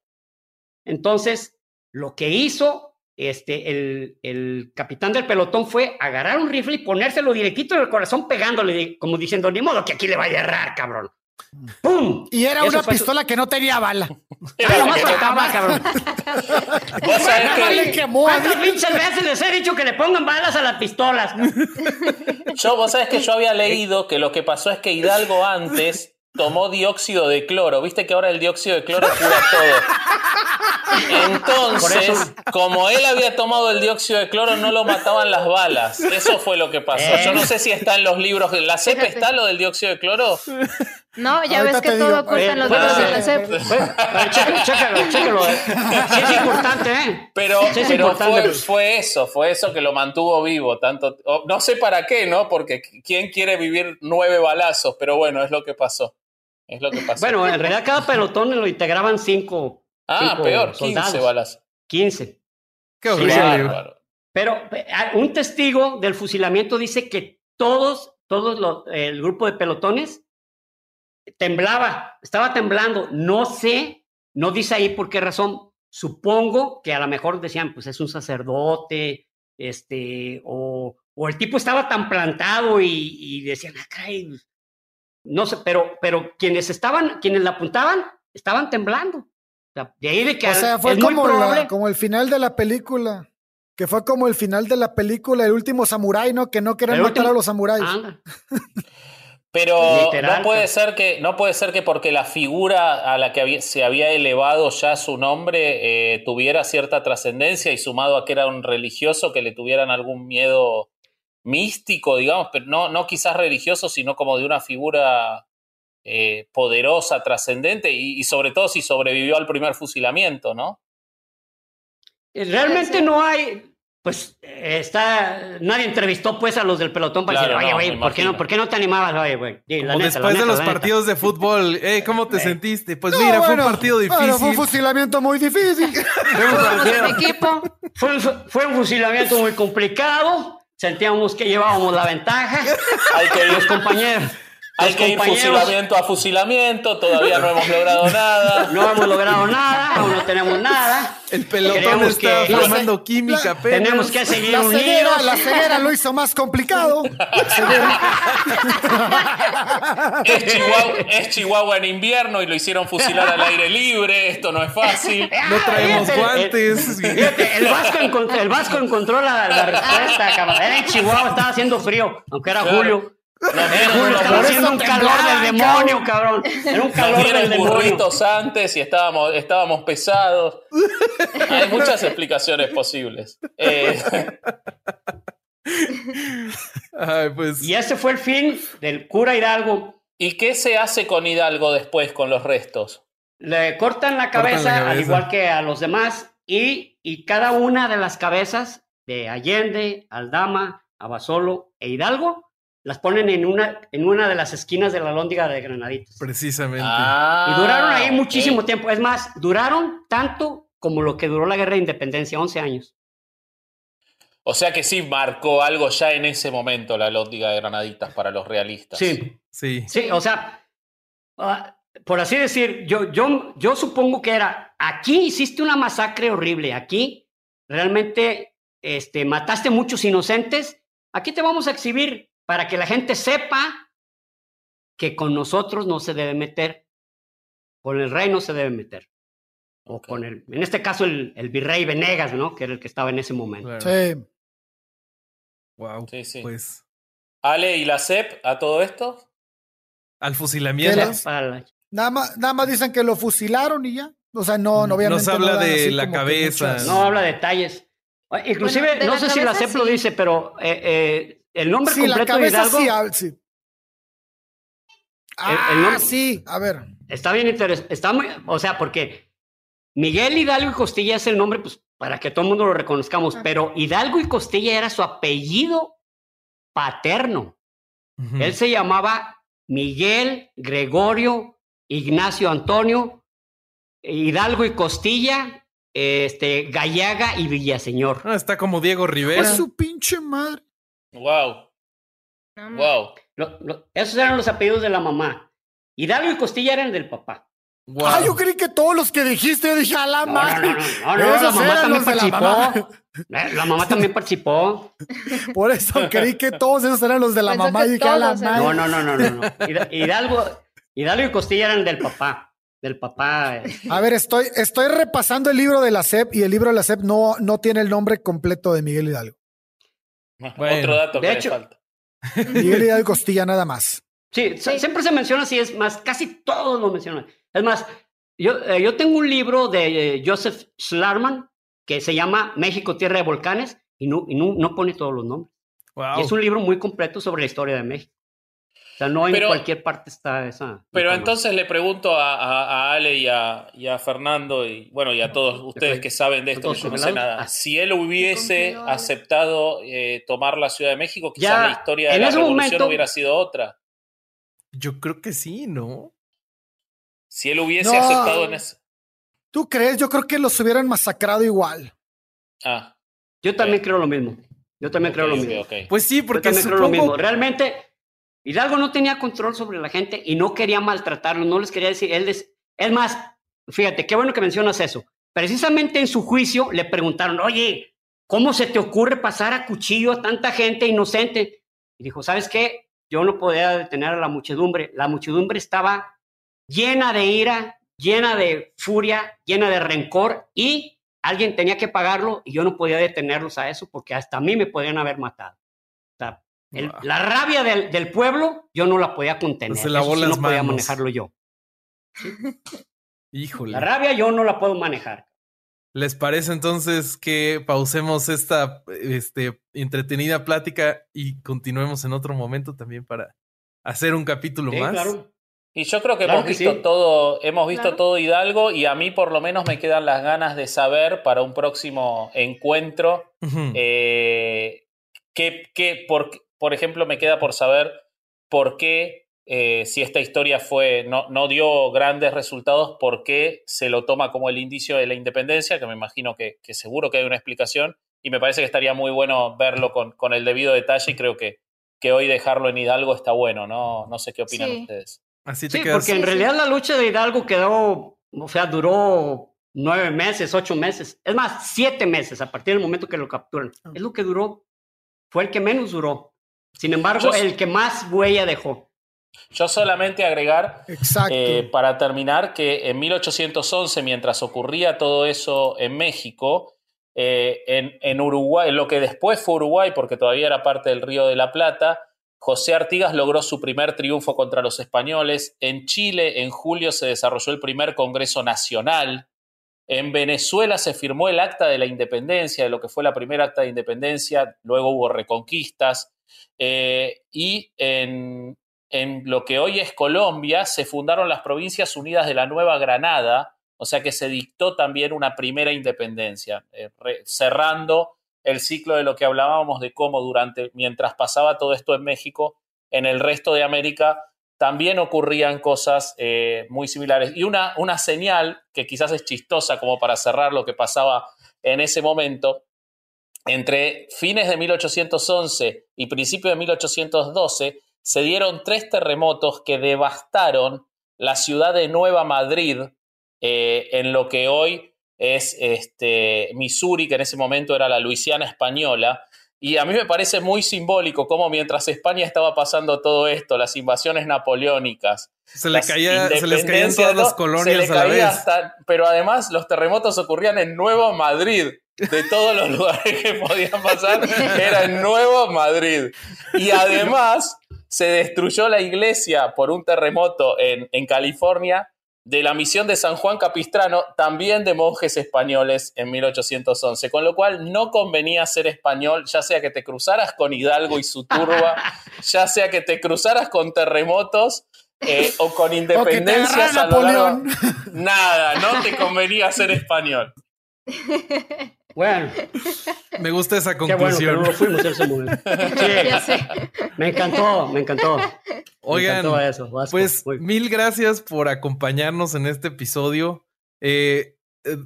Entonces, lo que hizo este, el, el, capitán del pelotón fue agarrar un rifle y ponérselo directito en el corazón pegándole, como diciendo, ni modo que aquí le vaya a errar, cabrón. ¡Pum! Y era una pistola que no tenía bala. Era lo más faltaba, cabrón. ¿Vos sabés que... ¿Cuántas pinches veces les he dicho que le pongan balas a las pistolas? Yo, vos sabés que yo había leído que lo que pasó es que Hidalgo antes tomó dióxido de cloro. Viste que ahora el dióxido de cloro cura todo. Entonces, como él había tomado el dióxido de cloro, no lo mataban las balas. Eso fue lo que pasó. Yo no sé si está en los libros. ¿La CEP está lo del dióxido de cloro? No, ya ves que todo oculta en los libros de la CEP. Chécalo, chécalo. Sí es importante, ¿eh? Pero, pero fue, fue, eso, fue eso que lo mantuvo vivo. tanto No sé para qué, ¿no? Porque ¿quién quiere vivir nueve balazos? Pero bueno, es lo que pasó. Es lo que pasó. Bueno, en realidad cada pelotón lo integraban cinco. Ah, peor, soldados. 15 balas. 15. Qué horrible. Pero ah, un testigo del fusilamiento dice que todos, todos los, el grupo de pelotones temblaba, estaba temblando. No sé, no dice ahí por qué razón. Supongo que a lo mejor decían, pues es un sacerdote, este, o, o el tipo estaba tan plantado y, y decían, ah, no sé, pero, pero quienes estaban, quienes la apuntaban, estaban temblando. de ahí de que o sea, fue como, como el final de la película. Que fue como el final de la película, el último samurái, ¿no? Que no querían matar a los samuráis. Pero no puede ser que no puede ser que porque la figura a la que se había elevado ya su nombre eh, tuviera cierta trascendencia y sumado a que era un religioso que le tuvieran algún miedo místico, digamos, pero no, no quizás religioso, sino como de una figura eh, poderosa, trascendente, y, sobre todo si sobrevivió al primer fusilamiento, ¿no? Eh, realmente no hay, pues está, nadie entrevistó pues a los del pelotón para decir, oye, güey, ¿por, qué no, ¿por qué no te animabas, oye, güey? después de los partidos de fútbol, eh, ¿cómo te sentiste? Pues mira, fue un partido difícil. fue un fusilamiento muy difícil. fue, un, fue un fusilamiento muy complicado sentíamos que llevábamos la ventaja. Ir, los compañeros. Hay que ir fusilamiento a fusilamiento, todavía no hemos logrado nada. No hemos logrado nada, aún no tenemos nada. El pelotón está formando química, pero Tenemos que seguir la unidos. la ceguera lo hizo más complicado. es, Chihuahua, en invierno y lo hicieron fusilar al aire libre. Esto no es fácil. No traemos guantes. el, Vasco encontró, el Vasco encontró la, respuesta, Era en Chihuahua, estaba haciendo frío, aunque era julio. Estaba haciendo un calor del demonio, cabrón. Era un calor del demonio. burritos antes y estábamos, estábamos pesados. Hay muchas explicaciones posibles. Eh. Pues. Y ese fue el fin del cura Hidalgo. ¿Y qué se hace con Hidalgo después, con los restos? Le cortan la cabeza, al igual que a los demás, y, y cada una de las cabezas de Allende, Aldama, Abasolo e Hidalgo las ponen en una, en una de las esquinas de la lóndiga de Granaditas. Precisamente. y duraron ahí muchísimo tiempo. Es más, duraron tanto como lo que duró la guerra de independencia, 11 años. O sea que sí marcó algo ya en ese momento la lóndiga de Granaditas para los realistas. Sí. Sí. Sí, o sea, ah, por así decir, yo, yo, yo supongo que era, aquí hiciste una masacre horrible, aquí realmente este, mataste muchos inocentes, aquí te vamos a exhibir para que la gente sepa que con nosotros no se debe meter, con el rey no se debe meter. O con el, en este caso, el, el, virrey Venegas, ¿no? Que era el que estaba en ese momento. Sí. Wow. Sí, sí. Pues. Ale, ¿y la CEP a todo esto? Al fusilamiento. Nada más, nada más dicen que lo fusilaron y ya. O sea, no, no obviamente. No se habla de la cabeza. No habla detalles. Inclusive, no sé si la CEP lo dice, pero eh, eh, el nombre sí, completo la cabeza de Hidalgo. Sí, sí. Ah, sí, a ver. Está bien interesante. Está muy, o sea, porque Miguel Hidalgo y Costilla es el nombre, pues, para que todo el mundo lo reconozcamos, pero Hidalgo y Costilla era su apellido paterno. Él se llamaba Miguel Gregorio Ignacio Antonio Hidalgo y Costilla, este, Gallaga y Villaseñor. Ah, está como Diego Rivera. Es su pinche madre. Wow. Wow. esos eran los apellidos de la mamá. Hidalgo y Costilla eran del papá. Ah, yo creí que todos los que dijiste, yo dije, a la madre. No, no, no, la mamá también participó. La mamá. también participó. Por eso creí que todos esos eran los de la mamá y dije, a la madre. No, no, no, no, no. Hidalgo, Hidalgo y Costilla eran del papá. Del papá. Eh. A ver, estoy, estoy repasando el libro de la SEP y el libro de la SEP no, no tiene el nombre completo de Miguel Hidalgo. Otro dato que hecho, falta. Miguel Hidalgo Costilla nada más. Sí, siempre se menciona así, es más, casi todos lo mencionan. Es más, yo, eh, yo tengo un libro de eh, Joseph Schlarman que se llama México, Tierra de Volcanes, y no, y no, pone todos los nombres. Y es un libro muy completo sobre la historia de México. O sea, no en cualquier parte está esa. Pero entonces le pregunto a, Ale y a, Fernando, y bueno, y a todos ustedes que saben de esto, que yo no sé nada. Si él hubiese aceptado eh, tomar la Ciudad de México, quizás la historia de la revolución hubiera sido otra. Yo creo que sí, ¿no? Si él hubiese aceptado en eso. ¿Tú crees? Yo creo que los hubieran masacrado igual. Ah. Yo también creo lo mismo. Yo también creo lo mismo. Pues sí, porque Yo creo lo mismo. Realmente, Hidalgo no tenía control sobre la gente y no quería maltratarlos, no les quería decir. Él es más, fíjate, qué bueno que mencionas eso. Precisamente en su juicio le preguntaron, oye, ¿cómo se te ocurre pasar a cuchillo a tanta gente inocente? Y dijo, ¿sabes qué? Yo no podía detener a la muchedumbre. La muchedumbre estaba llena de ira, llena de furia, llena de rencor y alguien tenía que pagarlo y yo no podía detenerlos a eso porque hasta a mí me podían haber matado. La rabia del, pueblo yo no la podía contener. Se no podía manejarlo yo. Híjole. La rabia yo no la puedo manejar. ¿Les parece entonces que pausemos esta este, entretenida plática y continuemos en otro momento también para hacer un capítulo más? Claro. Y yo creo que hemos visto todo, hemos visto todo Hidalgo y a mí por lo menos me quedan las ganas de saber para un próximo encuentro eh, que, por, por, ejemplo, me queda por saber por qué, eh, si esta historia fue, no, no, dio grandes resultados, por qué se lo toma como el indicio de la independencia, que me imagino que, que seguro que hay una explicación y me parece que estaría muy bueno verlo con, con el debido detalle y creo que, que hoy dejarlo en Hidalgo está bueno, ¿no? No sé qué opinan ustedes sí, porque en realidad la lucha de Hidalgo quedó, o sea, duró nueve meses, ocho meses, es más, siete meses a partir del momento que lo capturan. Ah. Es lo que duró, fue el que menos duró. Sin embargo, el que más huella dejó. Yo solamente agregar, eh, para terminar, que en 1811, mientras ocurría todo eso en México, eh, en, en Uruguay, en lo que después fue Uruguay, porque todavía era parte del Río de la Plata, José Artigas logró su primer triunfo contra los españoles. En Chile, en julio, se desarrolló el primer Congreso Nacional. En Venezuela se firmó el acta de la independencia, de lo que fue la primera acta de independencia. Luego hubo reconquistas. Eh, y en, lo que hoy es Colombia se fundaron las Provincias Unidas de la Nueva Granada, o sea que se dictó también una primera independencia, eh, cerrando el ciclo de lo que hablábamos de cómo durante, mientras pasaba todo esto en México, en el resto de América también ocurrían cosas eh, muy similares. Y una, una señal que quizás es chistosa como para cerrar lo que pasaba en ese momento, entre fines de 1811 y principios de 1812, se dieron tres terremotos que devastaron la ciudad de Nueva Madrid, eh, en lo que hoy es este, Missouri, que en ese momento era la Luisiana española. Y a mí me parece muy simbólico cómo mientras España estaba pasando todo esto, las invasiones napoleónicas. Se, le caía, se les caían todas las colonias a la vez. pero además los terremotos ocurrían en Nuevo Madrid. De todos los lugares que podían pasar, era en Nuevo Madrid. Y además se destruyó la iglesia por un terremoto en, en California de la misión de San Juan Capistrano, también de monjes españoles en 1811, con lo cual no convenía ser español, ya sea que te cruzaras con Hidalgo y su turba, ya sea que te cruzaras con terremotos eh, o con independencias Nada, no te convenía ser español. Bueno. Me gusta esa conclusión. Qué bueno, no fuimos Sí. Me encantó, me encantó. Oigan, pues mil gracias por acompañarnos en este episodio. Eh, eh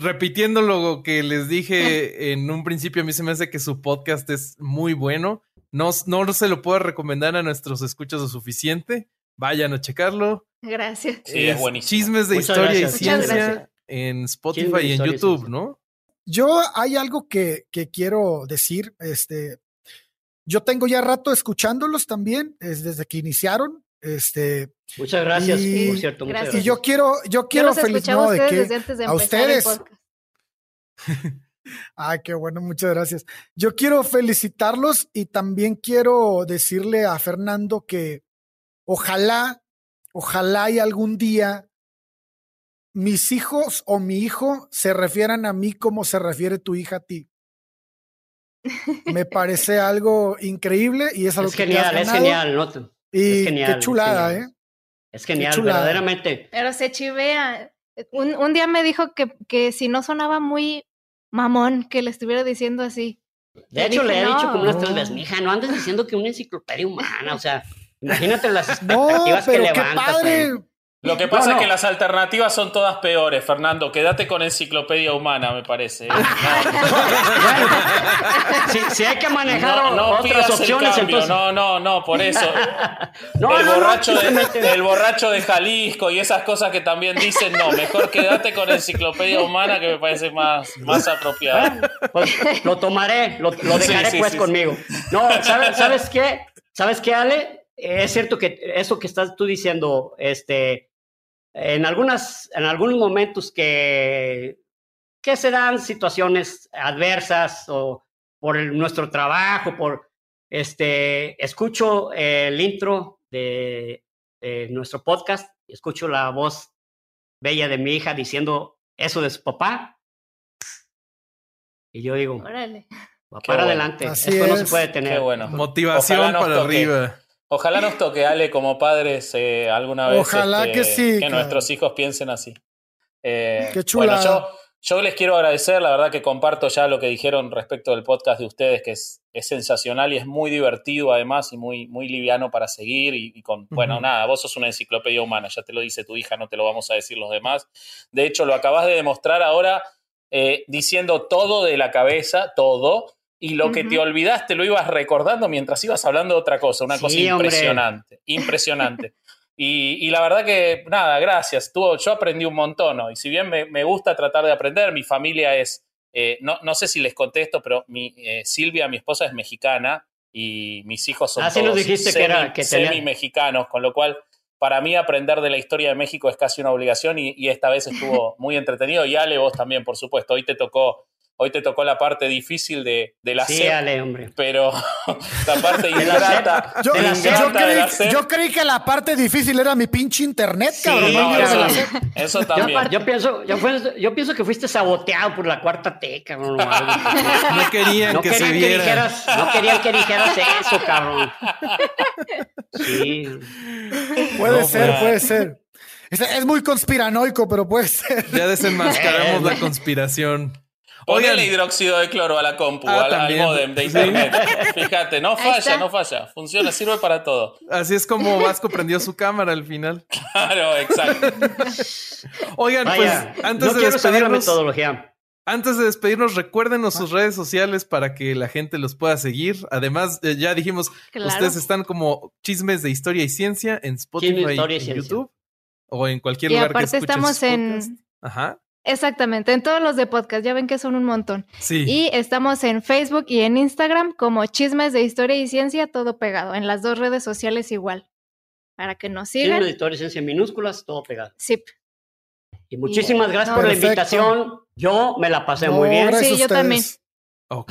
repitiendo lo que les dije en un principio, a mí se me hace que su podcast es muy bueno. No, no se lo puedo recomendar a nuestros escuchas lo suficiente. Vayan a checarlo. Gracias. Sí, es buenísimo. Chismes de historia y ciencia en Spotify y en YouTube, ¿no? Yo hay algo que, que, quiero decir. Este, yo tengo ya rato escuchándolos también, desde que iniciaron. Este, muchas gracias, por cierto. Muchas gracias. Y yo quiero, yo quiero felicitar de que a ustedes. Ay, qué bueno, muchas gracias. Yo quiero felicitarlos y también quiero decirle a Fernando que ojalá, ojalá y algún día mis hijos o mi hijo se refieran a mí como se refiere tu hija a ti. Me parece algo increíble y es algo es genial, es genial, ¿no? Y qué chulada, ¿eh? Es genial, verdaderamente. Pero se chivea. Un, un día me dijo que, que si no sonaba muy mamón que le estuviera diciendo así. De hecho, le he dicho como unas tres veces, mija, no andes diciendo que una enciclopedia humana, o sea, imagínate las expectativas que levantas. Lo que pasa es que las alternativas son todas peores, Fernando. Quédate con enciclopedia humana, me parece. ¿eh? si, hay que manejar otras opciones, entonces... No, no, no, por eso. el, borracho de, el borracho de Jalisco y esas cosas que también dicen, no, mejor quédate con enciclopedia humana que me parece más, más apropiado. Pues, lo tomaré, lo, dejaré pues conmigo. No, ¿sabes, ¿sabes qué? ¿Sabes qué, Ale? Es cierto que eso que estás tú diciendo, este en, algunas, en algunos momentos que, que se dan situaciones adversas o por nuestro trabajo, por este, escucho el intro de, nuestro podcast, escucho la voz bella de mi hija diciendo eso de su papá. Y yo digo, para adelante, esto no se puede tener. bueno. Motivación para arriba. Ojalá nos toque, Ale, como padres, eh, alguna vez. Ojalá este, que sí. Que nuestros hijos piensen así. Eh, Qué chula. Bueno, yo, yo, les quiero agradecer, la verdad que comparto ya lo que dijeron respecto del podcast de ustedes, que es, es sensacional y es muy divertido además y muy, muy liviano para seguir. Y, con, bueno, nada, vos sos una enciclopedia humana, ya te lo dice tu hija, no te lo vamos a decir los demás. De hecho, lo acabas de demostrar ahora eh, diciendo todo de la cabeza, todo y lo que te olvidaste lo ibas recordando mientras ibas hablando de otra cosa, una cosa impresionante, impresionante. y, la verdad que, nada, gracias. Tú, yo aprendí un montón y si bien me, gusta tratar de aprender, mi familia es, eh, no, no, sé si les contesto, pero mi, eh, Silvia, mi esposa, es mexicana y mis hijos son ah, todos dijiste semi, que era, que semi mexicanos, con lo cual para mí aprender de la historia de México es casi una obligación y, y esta vez estuvo muy entretenido. Y Ale, vos también, por supuesto. Hoy te tocó Hoy te tocó la parte difícil de, de la sí, Ale, hombre. Pero la parte ingrata. yo, yo, creí, que la parte difícil era mi pinche internet, cabrón. eso, también. Yo, pienso, yo, pienso que fuiste saboteado por la cuarta T, cabrón. No, querían que se viera. dijeras, no querían que dijeras eso, cabrón. Sí. Puede ser, puede ser. Es, muy conspiranoico, pero puede ser. Ya desenmascaramos la conspiración. Ponle hidróxido de cloro a la compu, ah, al, modem de internet. Fíjate, no falla, no falla. Funciona, sirve para todo. Así es como Vasco prendió su cámara al final. Claro, exacto. Oigan, pues antes de despedirnos. metodología. Antes de despedirnos, recuérdenos sus redes sociales para que la gente los pueda seguir. Además, eh, ya dijimos, ustedes están como chismes de historia y ciencia en Spotify y YouTube o en cualquier lugar que escuchen estamos en Ajá. Exactamente, en todos los de podcast, ya ven que son un montón. Sí. Y estamos en Facebook y en Instagram como Chismes de Historia y Ciencia, todo pegado, en las dos redes sociales igual, para que nos sigan. Chismes de Historia y Ciencia en minúsculas, todo pegado. Sí. Y muchísimas gracias por la invitación. Yo me la pasé muy bien. Sí, yo también.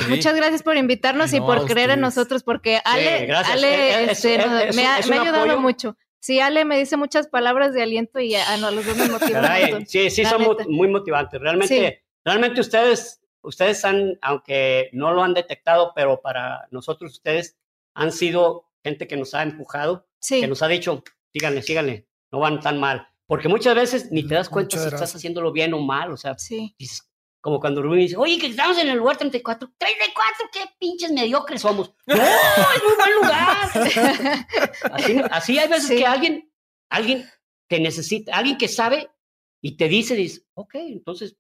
Muchas gracias por invitarnos y por creer en nosotros, porque Ale, Ale este, me, ha, ayudado mucho. Sí, Ale me dice muchas palabras de aliento y a, no, los dos me motivan. sí, sí, son muy, motivantes. Realmente, realmente ustedes, ustedes han, aunque no lo han detectado, pero para nosotros ustedes han sido gente que nos ha empujado, que nos ha dicho, síganle, síganle, no van tan mal. Porque muchas veces ni te das cuenta si estás haciéndolo bien o mal. O sea, sí. Como cuando Rubén dice, oye, que estamos en el lugar 34. 34, qué pinches mediocres somos. No, es muy buen lugar. así, hay veces que alguien, alguien te necesita, alguien que sabe y te dice, dice, ok, entonces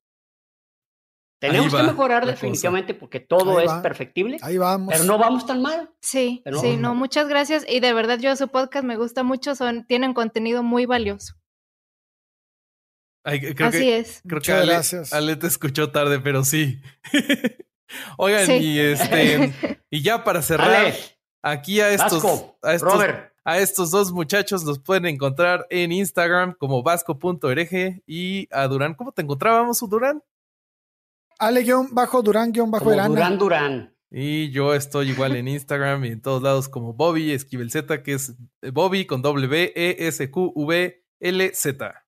Tenemos que mejorar definitivamente porque todo es perfectible. Ahí vamos. Pero no vamos tan mal. Sí, sí, no, muchas gracias. Y de verdad, yo su podcast me gusta mucho, son, tienen contenido muy valioso. Así es. Creo que Ale, Ale, te escuchó tarde, pero sí. Oigan, y este, y ya para cerrar, aquí a estos, a estos, a estos dos muchachos los pueden encontrar en Instagram como vasco.hereje y a Durán. ¿Cómo te encontrábamos, Durán? Ale-Durán-Durán. Durán Durán. Y yo estoy igual en Instagram y en todos lados como Bobby Esquivel Z, que es Bobby con W E S Q V L Z.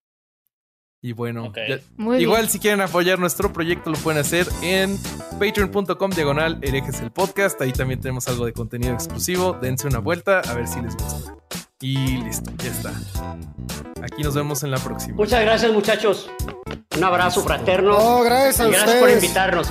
Y bueno, igual si quieren apoyar nuestro proyecto lo pueden hacer en patreon.com diagonal herejes el podcast. Ahí también tenemos algo de contenido exclusivo. Dense una vuelta a ver si les gusta. Y listo, ya está. Aquí nos vemos en la próxima. Muchas gracias muchachos. Un abrazo fraterno. Oh, gracias a Gracias por invitarnos,